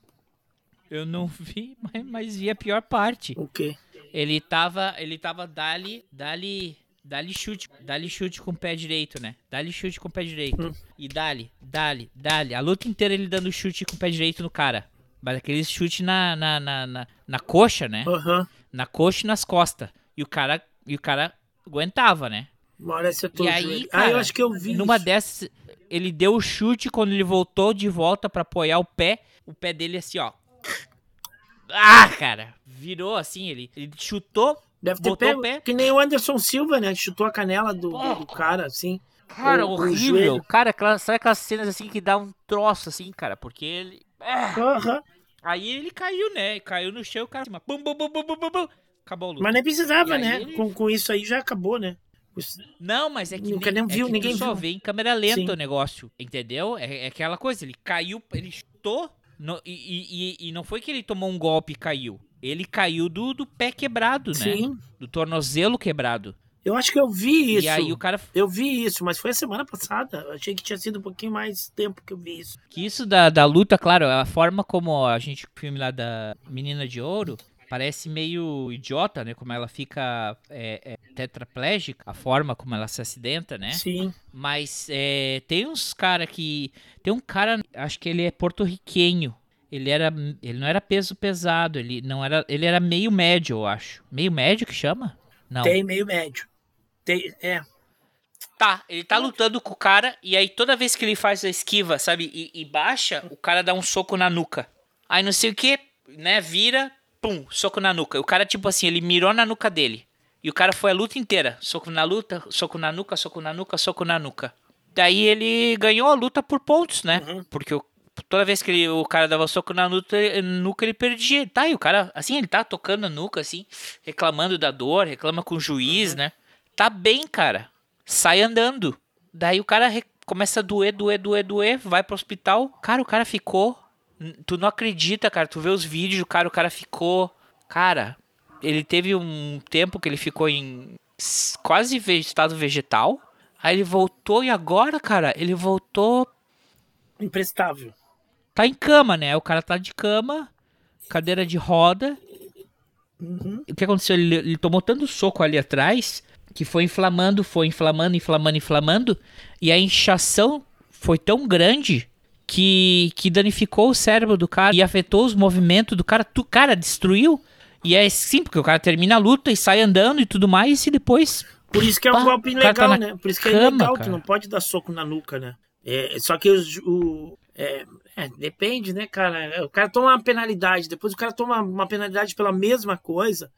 Eu não vi, mas, mas vi a pior parte. O quê? Ele tava, ele tava dali, dali, dali chute, dali chute com o pé direito, né? Dali chute com o pé direito. Hum. E dali, dali, dali. A luta inteira ele dando chute com o pé direito no cara. Mas aquele chute na, na, na, na, na coxa, né? Aham. Na coxa e nas costas. E o cara, e o cara aguentava, né? Você E aí, Ah, eu cara, acho que eu vi. Numa isso. dessas, ele deu o chute quando ele voltou de volta pra apoiar o pé. O pé dele assim, ó. Ah, cara. Virou assim, ele, ele chutou. Deve ter botou pego. o pé. Que nem o Anderson Silva, né? Chutou a canela do, do, cara, assim. Cara, O- o horrível. joelho. Cara, sabe aquelas cenas assim que dá um troço assim, cara? Porque ele. Aham. aí ele caiu, né? Caiu no chão, o cara. Bum, bum, bum, bum, bum, bum, bum. Acabou a luta. Mas nem precisava, né? ele- Com, com isso aí já acabou, né? Não, mas é que, Nunca nem, nem viu, é que ninguém só viu. vê em câmera lenta Sim. o negócio, entendeu? É, é aquela coisa, ele caiu, ele chutou, no- e- e- e não foi que ele tomou um golpe e caiu. Ele caiu do, do pé quebrado, né? Sim. Do tornozelo quebrado. Eu acho que eu vi isso. E aí o cara. Eu vi isso, mas foi a semana passada. Eu achei que tinha sido um pouquinho mais tempo que eu vi isso. Que isso da, da luta, claro, a forma como a gente, o filme lá da Menina de Ouro, parece meio idiota, né? Como ela fica é, é, tetraplégica, a forma como ela se acidenta, né? Sim. Mas é, tem uns cara que. Tem um cara, acho que ele é porto-riquenho. Ele era. Ele não era peso pesado, ele não era. Ele era meio médio, eu acho. Meio médio que chama? Não. Tem meio médio. Tem, é. Tá, ele tá lutando com o cara e aí toda vez que ele faz a esquiva, sabe, e, e baixa, o cara dá um soco na nuca. Aí não sei o que, né, vira, pum, soco na nuca. E o cara, tipo assim, ele mirou na nuca dele. E o cara foi a luta inteira. Soco na luta, soco na nuca, soco na nuca, soco na nuca. Daí ele ganhou a luta por pontos, né? Porque o- toda vez que ele- o cara dava soco na nuca, nuca, ele perdia. Tá, e o cara, assim, ele tá tocando a nuca, assim, reclamando da dor, reclama com o juiz, né? Tá bem, cara. Sai andando. Daí o cara começa a doer, doer, doer, doer, vai pro hospital. Cara, o cara ficou. Tu não acredita, cara. Tu vê os vídeos, cara, o cara ficou. Cara, ele teve um tempo que ele ficou em quase estado vegetal. Aí ele voltou e agora, cara, ele voltou. Imprestável. Tá em cama, né? O cara tá de cama, cadeira de roda. Uhum. O que aconteceu? Ele, ele tomou tanto soco ali atrás que foi inflamando, foi inflamando, inflamando, inflamando. E a inchação foi tão grande que, que danificou o cérebro do cara e afetou os movimentos do cara. Tu, cara, destruiu. E é sim, porque o cara termina a luta e sai andando e tudo mais, e depois. Por isso que é um Pá, golpe o tá legal, na né? Por isso que é cama, legal, cara. tu não pode dar soco na nuca, né? É, só que os- o. É, é, depende, né, cara? O cara toma uma penalidade, depois o cara toma uma penalidade pela mesma coisa.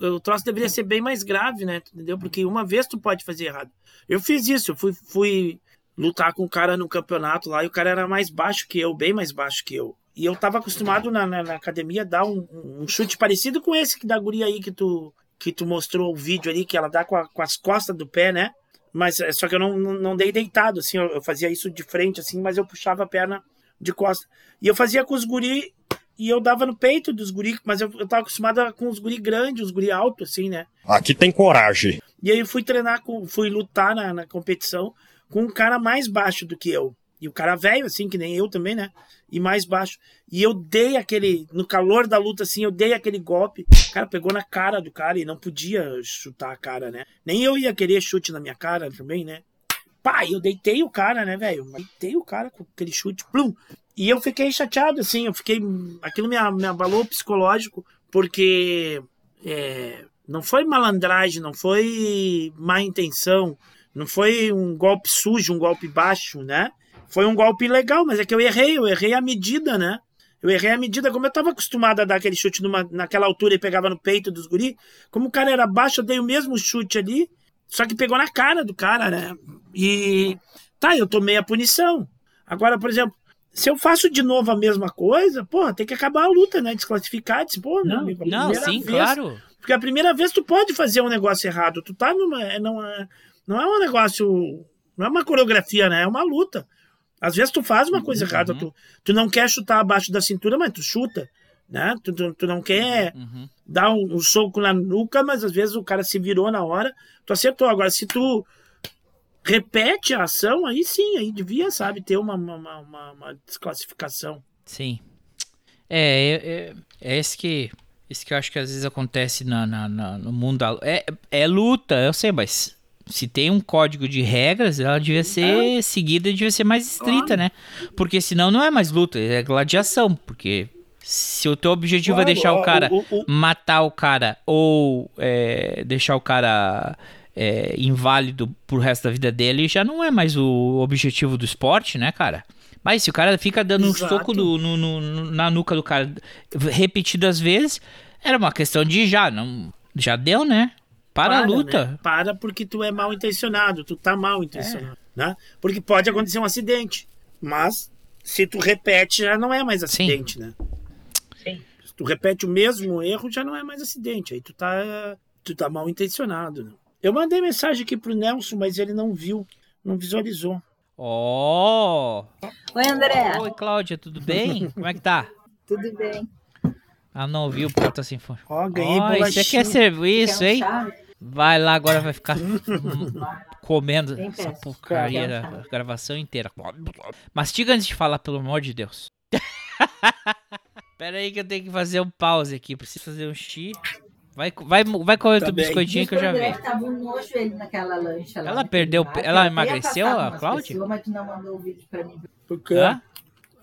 o troço deveria ser bem mais grave, né? Entendeu? Porque uma vez tu pode fazer errado. Eu fiz isso, eu fui, fui lutar com o cara no campeonato lá e o cara era mais baixo que eu, bem mais baixo que eu. E eu tava acostumado na, na, na academia a dar um, um, chute parecido com esse que da guria aí que tu, que tu mostrou o vídeo ali, que ela dá com, a, com as costas do pé, né? Mas é, só que eu não, não, não dei deitado, assim, eu, eu, fazia isso de frente, assim, mas eu puxava a perna de costa. E eu fazia com os guri e eu dava no peito dos guri, mas eu, eu tava acostumado com os guri grandes, os guri altos, assim, né? Aqui tem coragem. E aí eu fui treinar, com, fui lutar na, na competição com um cara mais baixo do que eu. E o cara velho, assim, que nem eu também, né? E mais baixo. E eu dei aquele. No calor da luta, assim, eu dei aquele golpe. O cara pegou na cara do cara e não podia chutar a cara, né? Nem eu ia querer chute na minha cara também, né? Pai, eu deitei o cara, né, velho? Deitei o cara com aquele chute, plum. E eu fiquei chateado, assim, eu fiquei. Aquilo me, me abalou psicológico, porque. É, não foi malandragem, não foi má intenção, não foi um golpe sujo, um golpe baixo, né? Foi um golpe legal, mas é que eu errei, eu errei a medida, né? Eu errei a medida, como eu estava acostumado a dar aquele chute numa, naquela altura e pegava no peito dos guri. Como o cara era baixo, eu dei o mesmo chute ali, só que pegou na cara do cara, né? E tá, eu tomei a punição. Agora, por exemplo, se eu faço de novo a mesma coisa, porra, tem que acabar a luta, né? Desclassificar, disse, pô, não, amigo, não, sim, vez, claro. Porque a primeira vez tu pode fazer um negócio errado, tu tá numa, não é, não é um negócio, não é uma coreografia, né? É uma luta. Às vezes tu faz uma coisa uhum. errada, tu, tu não quer chutar abaixo da cintura, mas tu chuta, né? Tu, tu, tu não quer uhum. dar um, um, soco na nuca, mas às vezes o cara se virou na hora, tu acertou. Agora, se tu repete a ação, aí sim, aí devia, sabe, ter uma, uma, uma, uma desclassificação. Sim. É, é, é, é esse que esse que eu acho que às vezes acontece na, na, na no mundo da, é, é luta, eu sei, mas se tem um código de regras, ela devia ser seguida, devia ser mais estrita, né? Porque senão não é mais luta, é gladiação. Porque se o teu objetivo claro, é deixar o cara o, o, o... matar o cara ou é, deixar o cara é, inválido pro resto da vida dele, já não é mais o objetivo do esporte, né, cara? Mas se o cara fica dando Exato. um soco no, no, no, na nuca do cara repetidas vezes, era uma questão de já, não, já deu, né? Para, para a luta. Né? Para porque tu é mal intencionado, tu tá mal intencionado, é. né? Porque pode acontecer um acidente, mas se tu repete já não é mais acidente, Sim. né? Tu repete o mesmo erro já não é mais acidente, aí tu tá tu tá mal intencionado. Né? Eu mandei mensagem aqui pro Nelson, mas ele não viu, não visualizou. Ó! Oh. Oi, André. Oi, Cláudia, tudo bem? Como é que tá? Tudo bem. Ah, não ouviu o Porta Sinfônico. Ó, oh, ganhei oh, Você quer serviço, hein? Vai lá agora, vai ficar comendo essa porcaria da gravação inteira. Mastiga antes de falar, pelo amor de Deus. Pera aí que eu tenho que fazer um pause aqui. Preciso fazer um xixi. Vai, vai, vai comer tá o biscoitinho que eu já vi. Ela perdeu. Ela emagreceu, a Cláudia? Mas tu não mandou o vídeo pra mim. Por quê?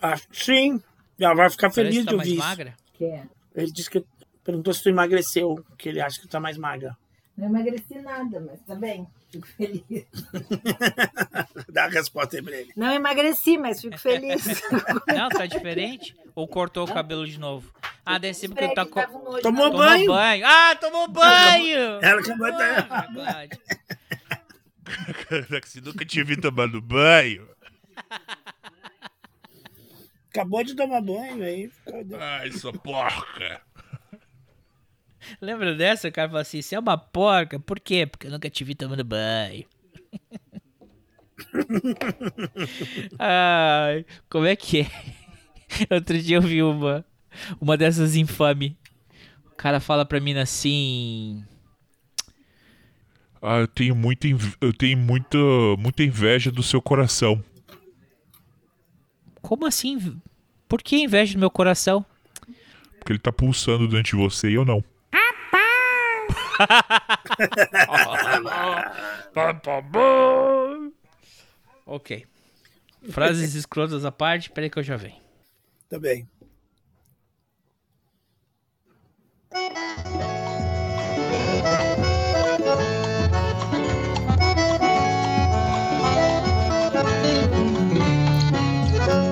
Ah, sim. Ela vai ficar feliz tá de ouvir. Mais magra? É? Ele disse que perguntou se tu emagreceu, que ele acha que tu tá mais magra. Não emagreci nada, mas tá bem. Fico feliz. Dá a resposta aí pra ele. Não emagreci, mas fico feliz. Não, tá diferente? Ou cortou o cabelo de novo? Ah, deve ser porque tá. Co... Tomou, tomou banho. banho. Ah, tomou banho! Ela acabou de. Ah, Você nunca tinha visto tomando banho. Acabou de tomar banho aí. Ai, sua porca. Lembra dessa? O cara falou assim: você é uma porca. Por quê? Porque eu nunca te vi tomando banho. Ai, como é que é? Outro dia eu vi uma, uma dessas infame. O cara fala pra mim assim. Ah, eu tenho muita, eu tenho muita, muita inveja do seu coração. Como assim? Por que inveja do meu coração? Porque ele tá pulsando dentro de você e eu não. ok. Frases escrotas à parte, peraí que eu já venho. Tá bem.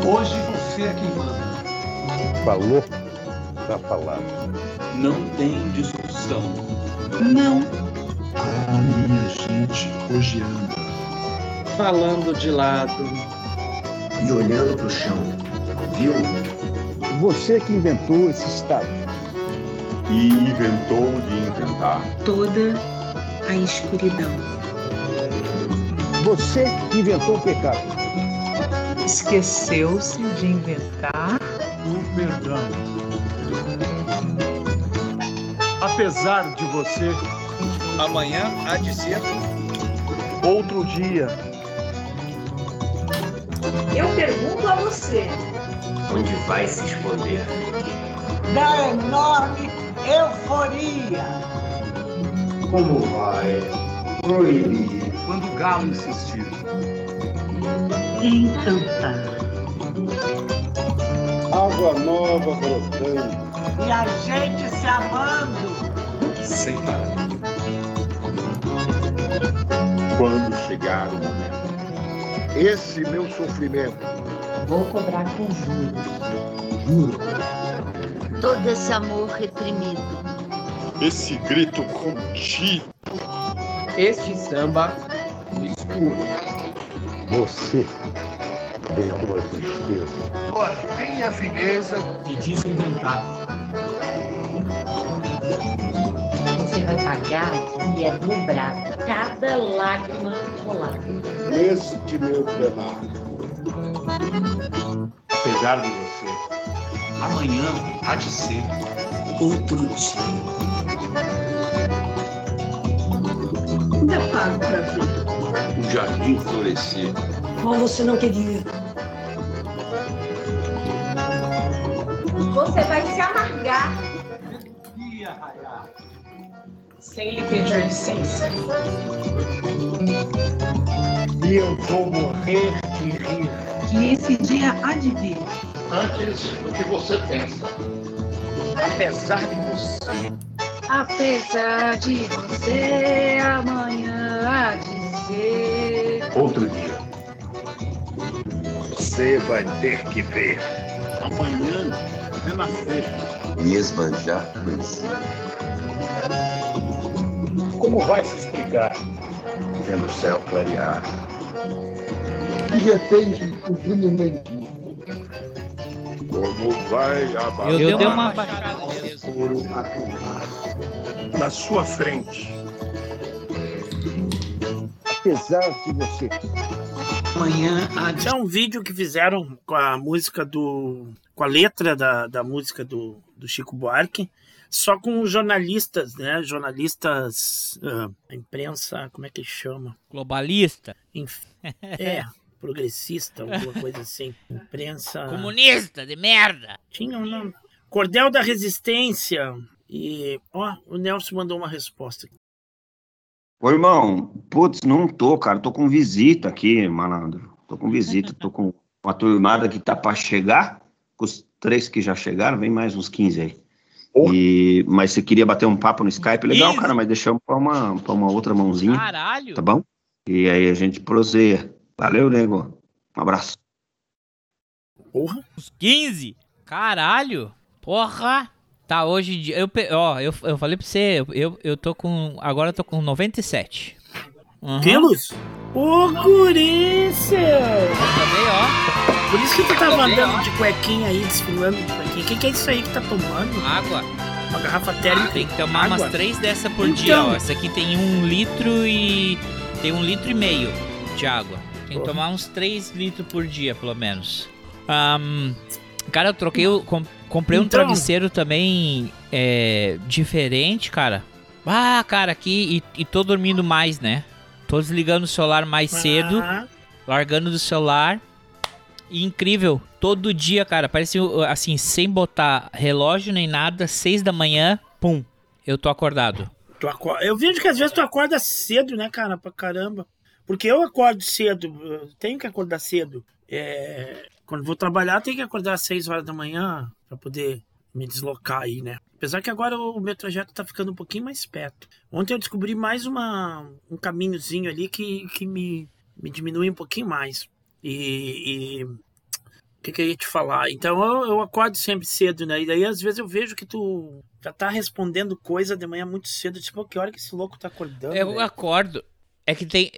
Hoje você é quem manda. Falou, tá falado. Não tem discussão. Não. Ah, minha gente, hoje anda. falando de lado. E olhando pro chão, viu? Você que inventou esse estado. E inventou de inventar. Toda a escuridão. Você que inventou o pecado. Esqueceu-se de inventar o perdão. Apesar de você, amanhã há de ser outro dia. Eu pergunto a você: onde vai se esconder? Da enorme euforia. Como vai proibir? Quando o galo insistir. Encantar. Água nova brotando. E a gente se amando. Sem parar. Quando chegar o momento. Esse meu sofrimento. Vou cobrar com juros. Juro. Todo esse amor reprimido. Esse grito contido. Este samba escuro. Você dentro da tristeza. Tem a fineza de desinventar. Vai pagar e é dobrado. Cada lágrima rolada. Este meu penar. Apesar de você, amanhã há de ser outro dia. Ainda pago pra ver. O jardim florescer. Como você não queria? Você vai Sem lhe pedir licença. E eu vou morrer de rir. Que esse dia há de vir. Antes do que você pensa. Apesar de você. Apesar de você, amanhã há de ser outro dia. Você vai ter que ver. Amanhã é na sexta. E esbanjar poesia. Como vai se explicar? Vendo o céu clarear. De repente, o fim mendigo. Como vai abaixar? Eu dei uma baixada Na sua frente. Apesar de você. Amanhã há é um vídeo que fizeram com a música do. com a letra da, da música do, do Chico Buarque, só com jornalistas, né? Jornalistas. Uh, a imprensa, como é que chama? Globalista. Inf é, progressista, alguma coisa assim. Imprensa. Comunista de merda! Tinha um nome. Cordel da Resistência. E, ó, o Nelson mandou uma resposta. Ô, irmão, putz, não tô, cara. Tô com visita aqui, malandro. Tô com visita, tô com uma turmada que tá pra chegar. Com os três que já chegaram, vem mais uns 15 aí. E, mas você queria bater um papo no Skype, legal, Isso. cara, mas deixamos pra uma, pra uma outra mãozinha, Caralho! tá bom? E aí a gente proseia. Valeu, nego. Um abraço. Porra. Uns 15? Caralho! Porra! Tá, hoje. Eu, pe- ó, eu, eu falei pra você, eu, eu, tô com. Agora eu tô com 97. Uhum. Quilos? Ô, gurícia! Também, ó. Por isso que tu tava Também, andando ó. de cuequinha aí, desfilando de cuequinha. O que, que é isso aí que tá tomando? Água. Uma garrafa térmica. Tem que tomar Água? umas três dessa por Então. dia, ó. Essa aqui tem um litro e. Tem um litro e meio de água. Tem que Porra. tomar uns 3 litros por dia, pelo menos. Ahn, cara, eu troquei o. com- comprei um Então. travesseiro também é, diferente, cara. Ah, cara, aqui. E, e tô dormindo mais, né? Tô desligando o celular mais cedo, Ah, largando do celular. Incrível, todo dia, cara, parece assim, sem botar relógio nem nada, seis da manhã, pum, eu tô acordado. tu. Eu vejo que às vezes tu acorda cedo, né, cara? Pra caramba. Porque eu acordo cedo, eu tenho que acordar cedo. É, Quando vou trabalhar, tenho que acordar às 6 horas da manhã pra poder me deslocar aí, né? Apesar que agora o meu trajeto tá ficando um pouquinho mais perto. Ontem eu descobri mais uma, um caminhozinho ali que, que me, me diminui um pouquinho mais. E. e- O que, que eu ia te falar? Então eu, eu acordo sempre cedo, né? E daí às vezes eu vejo que tu já tá respondendo coisa de manhã muito cedo. Tipo, que hora que esse louco tá acordando? Eu velho? acordo. É que tem.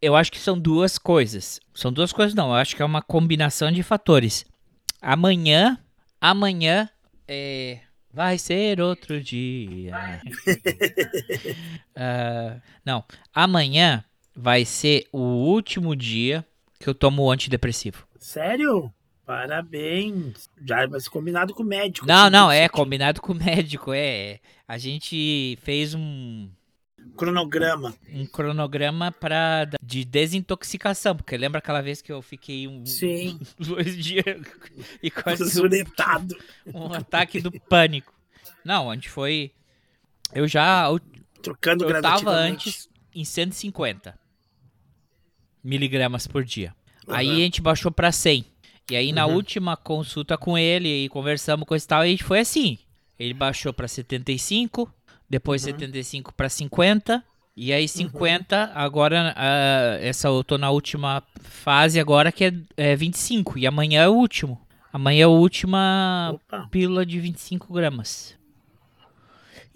eu acho que são duas coisas. São duas coisas, não. Eu acho que é uma combinação de fatores. Amanhã, amanhã é, vai ser outro dia. Ah, não, amanhã vai ser o último dia que eu tomo antidepressivo. Sério? Parabéns. Já ser combinado com o médico. Não, assim, não, é combinado com o médico, é. A gente fez um Cronograma. um cronograma para de desintoxicação, porque lembra aquela vez que eu fiquei um Sim. dois dias e quase Zuretado. um ataque do pânico. Não, onde foi eu já eu, Trocando eu tava antes em 150 miligramas por dia. Aí Aham. a gente baixou pra 100. E aí na Uhum. última consulta com ele e conversamos com esse tal, a gente foi assim. Ele baixou pra 75, depois Uhum. 75 pra 50, e aí 50, agora ah, essa eu tô na última fase agora que é, é 25 e amanhã é o último. Amanhã é a última Opa. pílula de 25 gramas.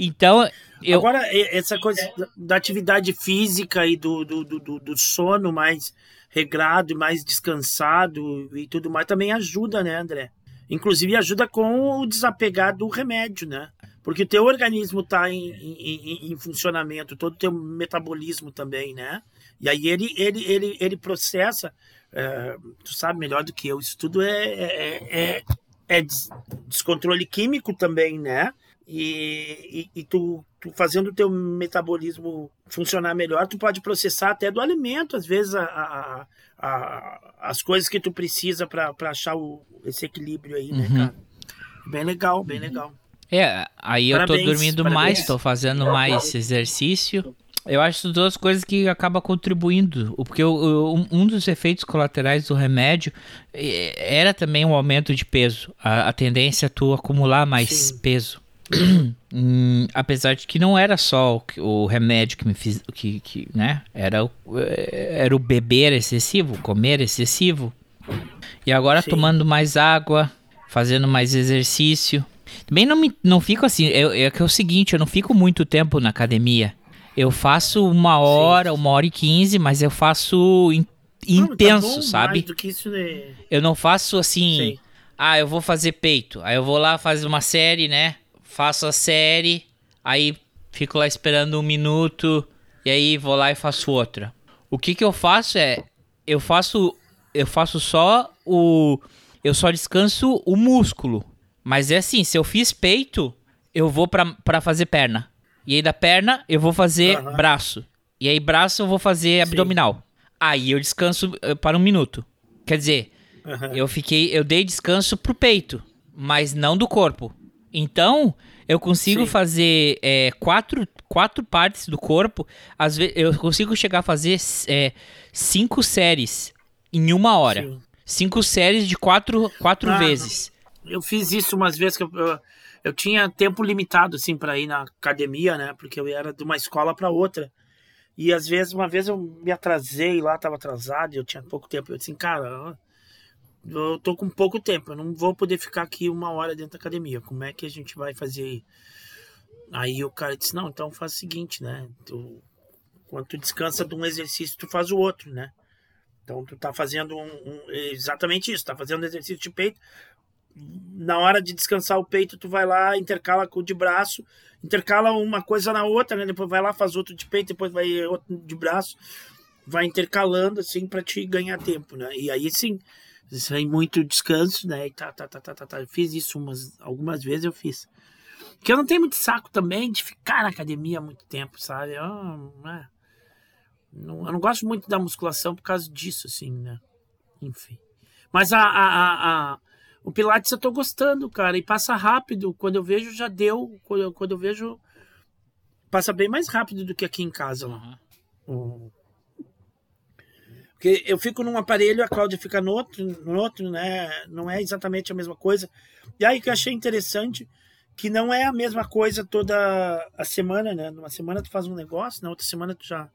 Então, eu Agora, essa coisa da- da atividade física e do, do, do, do- sono mais regrado mais descansado e tudo mais também ajuda, né, André? Inclusive ajuda com o desapegar do remédio, né? Porque o teu organismo está em, em, em- funcionamento, todo o teu metabolismo também, né? E aí ele, ele, ele, ele processa, é, tu sabe melhor do que eu, isso tudo é, é, é, é des- descontrole químico também, né? E, e, e tu, tu fazendo o teu metabolismo funcionar melhor, tu pode processar até do alimento, às vezes, a, a- a- as coisas que tu precisa para achar o, esse equilíbrio aí, né, Uhum. cara? Bem legal, bem legal. É, aí eu tô Parabéns, dormindo parabéns. mais, tô fazendo mais exercício. Eu acho duas coisas que acabam contribuindo. Porque um- um dos efeitos colaterais do remédio eh, era também o aumento de peso. A, a tendência a tu acumular mais peso. Hum, apesar de que não era só o, o remédio que me fiz. Que, que, né? Era o, eh, era o beber excessivo, comer excessivo. E agora Sim. tomando mais água, fazendo mais exercício. Também não, me, não fico assim. É, é que é o seguinte, eu não fico muito tempo na academia. Eu faço uma hora, uma hora e quinze, mas eu faço in- Não, tá intenso, sabe? Mais do que isso, né? Eu não faço assim. Sei. Ah, eu vou fazer peito. Aí eu vou lá fazer uma série, né? Faço a série. Aí fico lá esperando um minuto. E aí vou lá e faço outra. O que que eu faço é. Eu faço. Eu faço só o. Eu só descanso o músculo. Mas é assim, se eu fiz peito, eu vou pra, pra fazer perna. E aí da perna eu vou fazer Aham. braço. E aí braço eu vou fazer abdominal. Aí eu descanso eh, para um minuto. Quer dizer, Aham. eu fiquei, eu dei descanso pro peito, mas não do corpo. Então, eu consigo Sim. fazer é, quatro, quatro partes do corpo. Às vezes, eu consigo chegar a fazer é, cinco séries em uma hora. Sim. Cinco séries de quatro, quatro Ah, vezes. Eu fiz isso umas vezes que eu, eu, eu tinha tempo limitado, assim, para ir na academia, né? Porque eu era de uma escola para outra. E às vezes, uma vez eu me atrasei lá, tava atrasado, e eu tinha pouco tempo. Eu disse, assim, cara, eu tô com pouco tempo, eu não vou poder ficar aqui uma hora dentro da academia. Como é que a gente vai fazer? Aí o cara disse, não, então faz o seguinte, né? Tu, quando tu descansa de um exercício, tu faz o outro, né? Então tu tá fazendo um, um- exatamente isso, tá fazendo exercício de peito. Na hora de descansar o peito, tu vai lá, intercala com o de braço, intercala uma coisa na outra, né? Depois vai lá, faz outro de peito, depois vai outro de braço, vai intercalando assim para te ganhar tempo, né? E aí sim, aí muito descanso, né? E tá, tá, tá, tá, tá, tá. Eu fiz isso umas, algumas vezes eu fiz. Porque eu não tenho muito saco também de ficar na academia há muito tempo, sabe? Eu, né? não, eu não gosto muito da musculação por causa disso, assim, né? Enfim. Mas a, a, a, a- o Pilates eu tô gostando, cara, e passa rápido. Quando eu vejo, já deu. Quando eu, quando eu vejo, passa bem mais rápido do que aqui em casa lá. O- Porque eu fico num aparelho, a Cláudia fica no outro, no outro, né? Não é exatamente a mesma coisa. E aí que eu achei interessante que não é a mesma coisa toda a semana, né? Numa semana tu faz um negócio, na outra semana tu já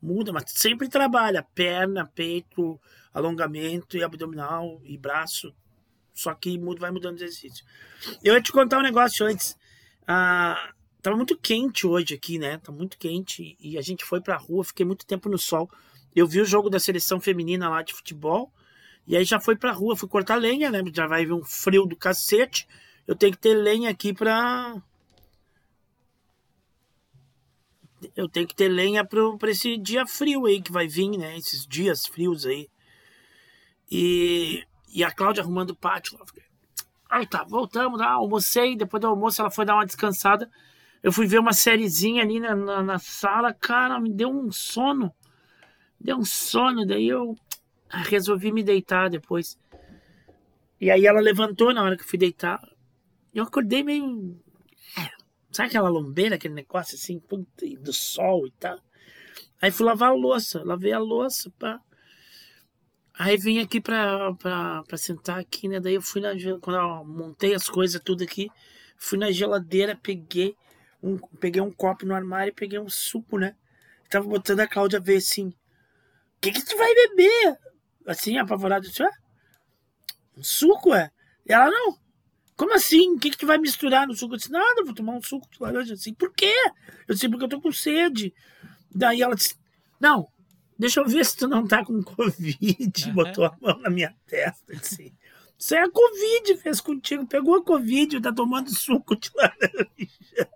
muda, mas sempre trabalha perna, peito, alongamento e abdominal e braço. Só que muda, vai mudando de exercício. Eu ia te contar um negócio antes. Ah, tava muito quente hoje aqui, né? Tá muito quente e a gente foi pra rua, fiquei muito tempo no sol. Eu vi o jogo da seleção feminina lá de futebol, e aí já foi pra rua, fui cortar lenha, né? Já vai vir um frio do cacete. Eu tenho que ter lenha aqui pra. Eu tenho que ter lenha pro, pra esse dia frio aí que vai vir, né? Esses dias frios aí. E, e a Cláudia arrumando o pátio. Fiquei, Aí tá, voltamos lá, almocei. Depois do almoço ela foi dar uma descansada. Eu fui ver uma sériezinha ali na, na, na sala. Cara, me deu um sono. Deu um sono. Daí eu resolvi me deitar depois. E aí ela levantou na hora que eu fui deitar. Eu acordei meio. é, Sabe aquela lombeira, aquele negócio assim, do sol e tal. Aí fui lavar a louça, lavei a louça, pá. Aí vim aqui pra, pra, pra sentar aqui, né? Daí eu fui na quando eu montei as coisas tudo aqui, fui na geladeira, peguei um, peguei um copo no armário e peguei um suco, né? Tava botando a Cláudia ver assim, que que tu vai beber? Assim, apavorado, disse, "Ah, um suco, é? E ela, não, como assim? O que que tu vai misturar no suco? Eu disse, nada, vou tomar um suco de laranja. Assim, por quê? Eu disse, porque eu tô com sede. Daí ela disse, não, deixa eu ver se tu não tá com Covid. Botou a mão na minha testa. Disse, isso é a Covid, fez contigo. Pegou a Covid, tá tomando suco de laranja.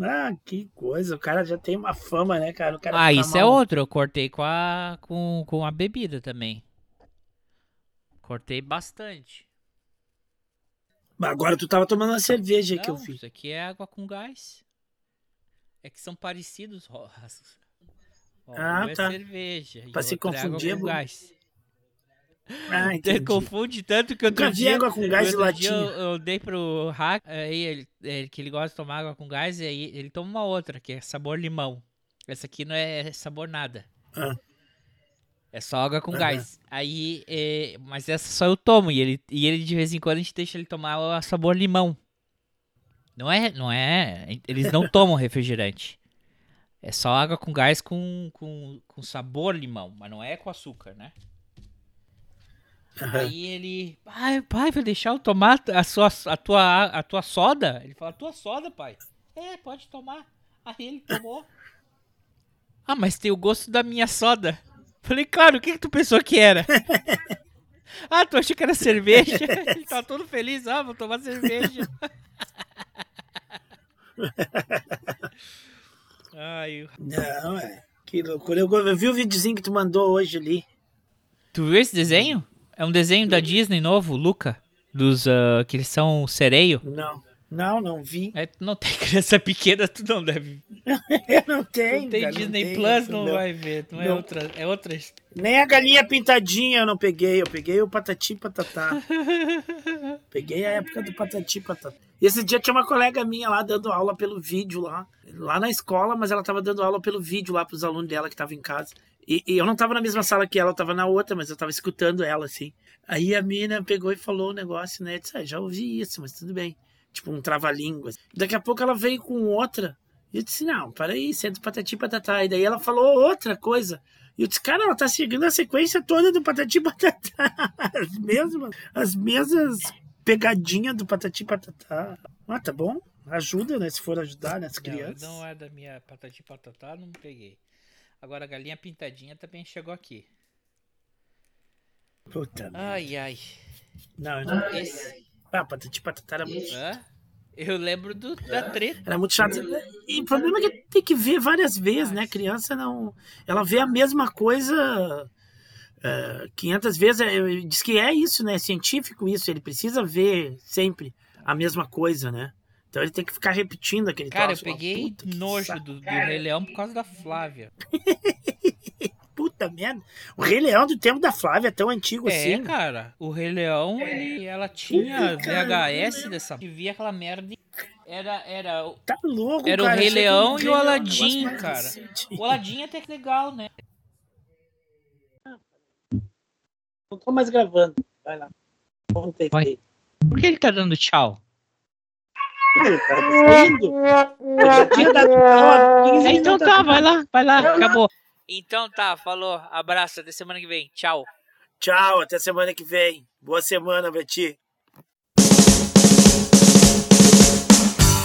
Ah, que coisa. O cara já tem uma fama, né, cara? Cara Ah, isso é outro. Eu cortei com a, com, com a bebida também. Cortei bastante. Mas Agora tu tava tomando uma cerveja aí que eu Não, vi. Isso aqui é água com gás. É que são parecidos, ó. Ah, é tá. cerveja. e Pra se é água confundir, é com bom. gás. Ah, entendi. confunde tanto que outro Nunca vi água com gás e latinha. eu, eu dei pro Hack, aí ele, ele- que ele gosta de tomar água com gás, e aí ele toma uma outra, que é sabor limão. Essa aqui não é sabor nada. Ah. É só água com Aham. gás. Aí, é, mas essa só eu tomo, e ele, e ele de vez em quando a gente deixa ele tomar o sabor limão. Não é, não é, eles não tomam refrigerante. É só água com gás com, com, com sabor limão, mas não é com açúcar, né? Aí ele, pai, pai, vai deixar eu tomar a, sua, a, tua, a tua soda? Ele fala, tua soda, pai? É, pode tomar. Aí ele tomou. ah, mas tem o gosto da minha soda. Falei, claro, o que, que tu pensou que era? ah, tu achou que era cerveja? ele tava todo feliz, ah, vou tomar cerveja. Ai, Não, é. Que loucura. Eu, eu vi o videozinho que tu mandou hoje ali. Tu viu esse desenho? É um desenho da Disney novo, Luca. Dos ah, que eles são sereio. Não. Não, não vi. É, tu não tem criança pequena, tu não deve. Eu não tenho. Não tem cara, não Disney tenho, Plus, não, não. vai ver. Não, é Não. outra. É outra. Nem a galinha pintadinha eu não peguei. Eu peguei o patati patatá. peguei a época do patati patatá. E esse dia tinha uma colega minha lá dando aula pelo vídeo lá. Lá na escola, mas ela tava dando aula pelo vídeo lá pros alunos dela que estavam em casa. E, e eu não tava na mesma sala que ela, eu tava na outra, mas eu tava escutando ela, assim. Aí a mina pegou e falou o negócio, né? Eu disse, ah, já ouvi isso, mas tudo bem. Tipo, um trava-línguas. Daqui a pouco ela veio com outra. E eu disse, não, peraí, sendo patati e patatá. E daí ela falou outra coisa. E eu disse, cara, ela tá seguindo a sequência toda do patati patatá. As mesmas, as mesmas pegadinhas do patati patatá. Ah, tá bom. Ajuda, né? Se for ajudar, né? As crianças. Não, não é da minha patati patatá, não peguei. Agora a galinha pintadinha também chegou aqui. Puta Ai, ai. Não, eu não. Esse- Ah, patati e patatá era muito. Hã? Eu lembro do, da treta. Era muito chato. E o problema é que tem que ver várias vezes, né? A criança não. Ela vê a mesma coisa é, 500 vezes. é, Diz que é isso, né? É científico isso. Ele precisa ver sempre a mesma coisa, né? Então ele tem que ficar repetindo aquele Cara, eu troço. Uma peguei puta nojo do, do Rei Leão por causa da Flávia. Puta merda. O Rei Leão do tempo da Flávia é tão antigo É, assim. cara. O Rei Leão, ele, ela tinha VHS dessa. E via aquela merda. e Era, era, o- Tá louco, era o cara. Rei Leão o e Rei o Leão é um Aladim, cara. O Aladim até que legal, né? Não tô mais gravando. Vai lá. Vamos ter Vai. Por que ele tá dando tchau? É, então tá, vai lá, vai lá, acabou. Então tá, falou, abraço, até semana que vem, tchau. Tchau, até semana que vem. Boa semana, Betty.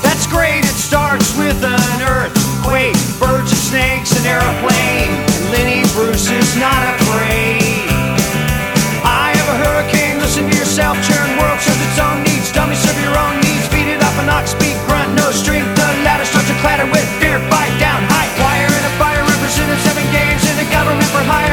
That's great, it starts with an earthquake, birds and snakes, and airplane. Lenny Bruce is not afraid. I have a hurricane, listen to yourself, churn world serve its own needs, dummy serve your own needs. an ox speak grunt, no strength. The ladder starts to clatter with fear, bite down high Wire in a fire representing seven games in the government for hire.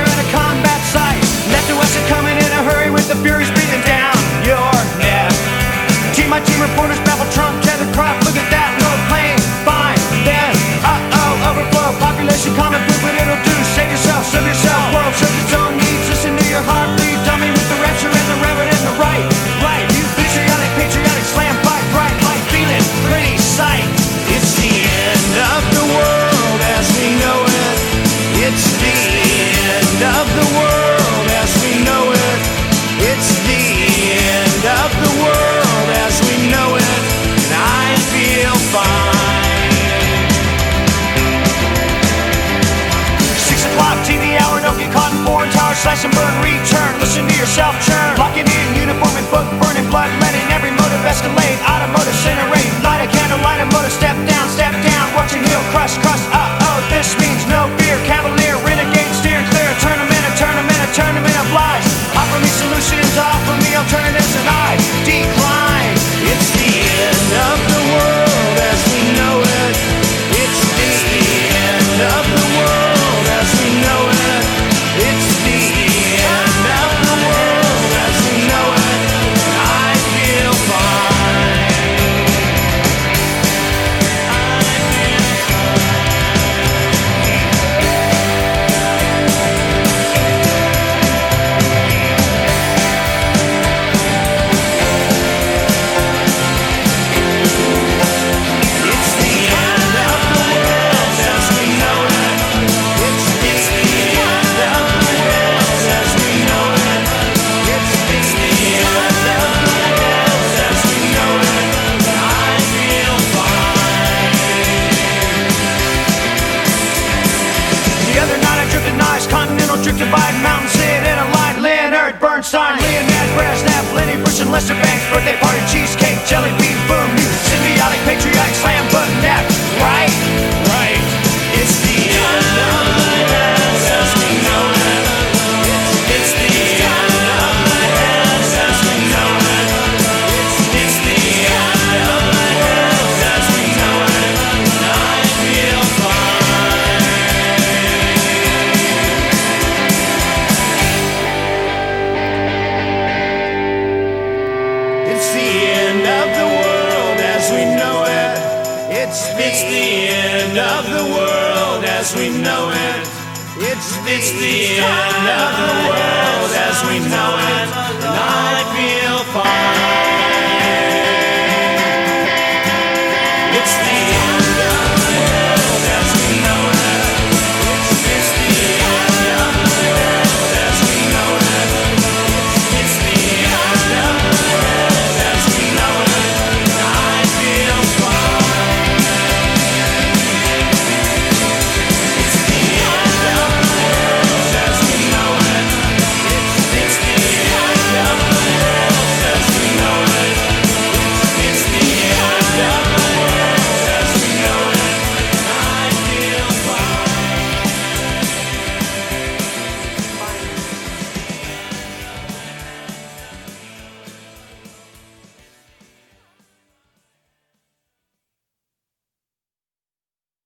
jelly bean.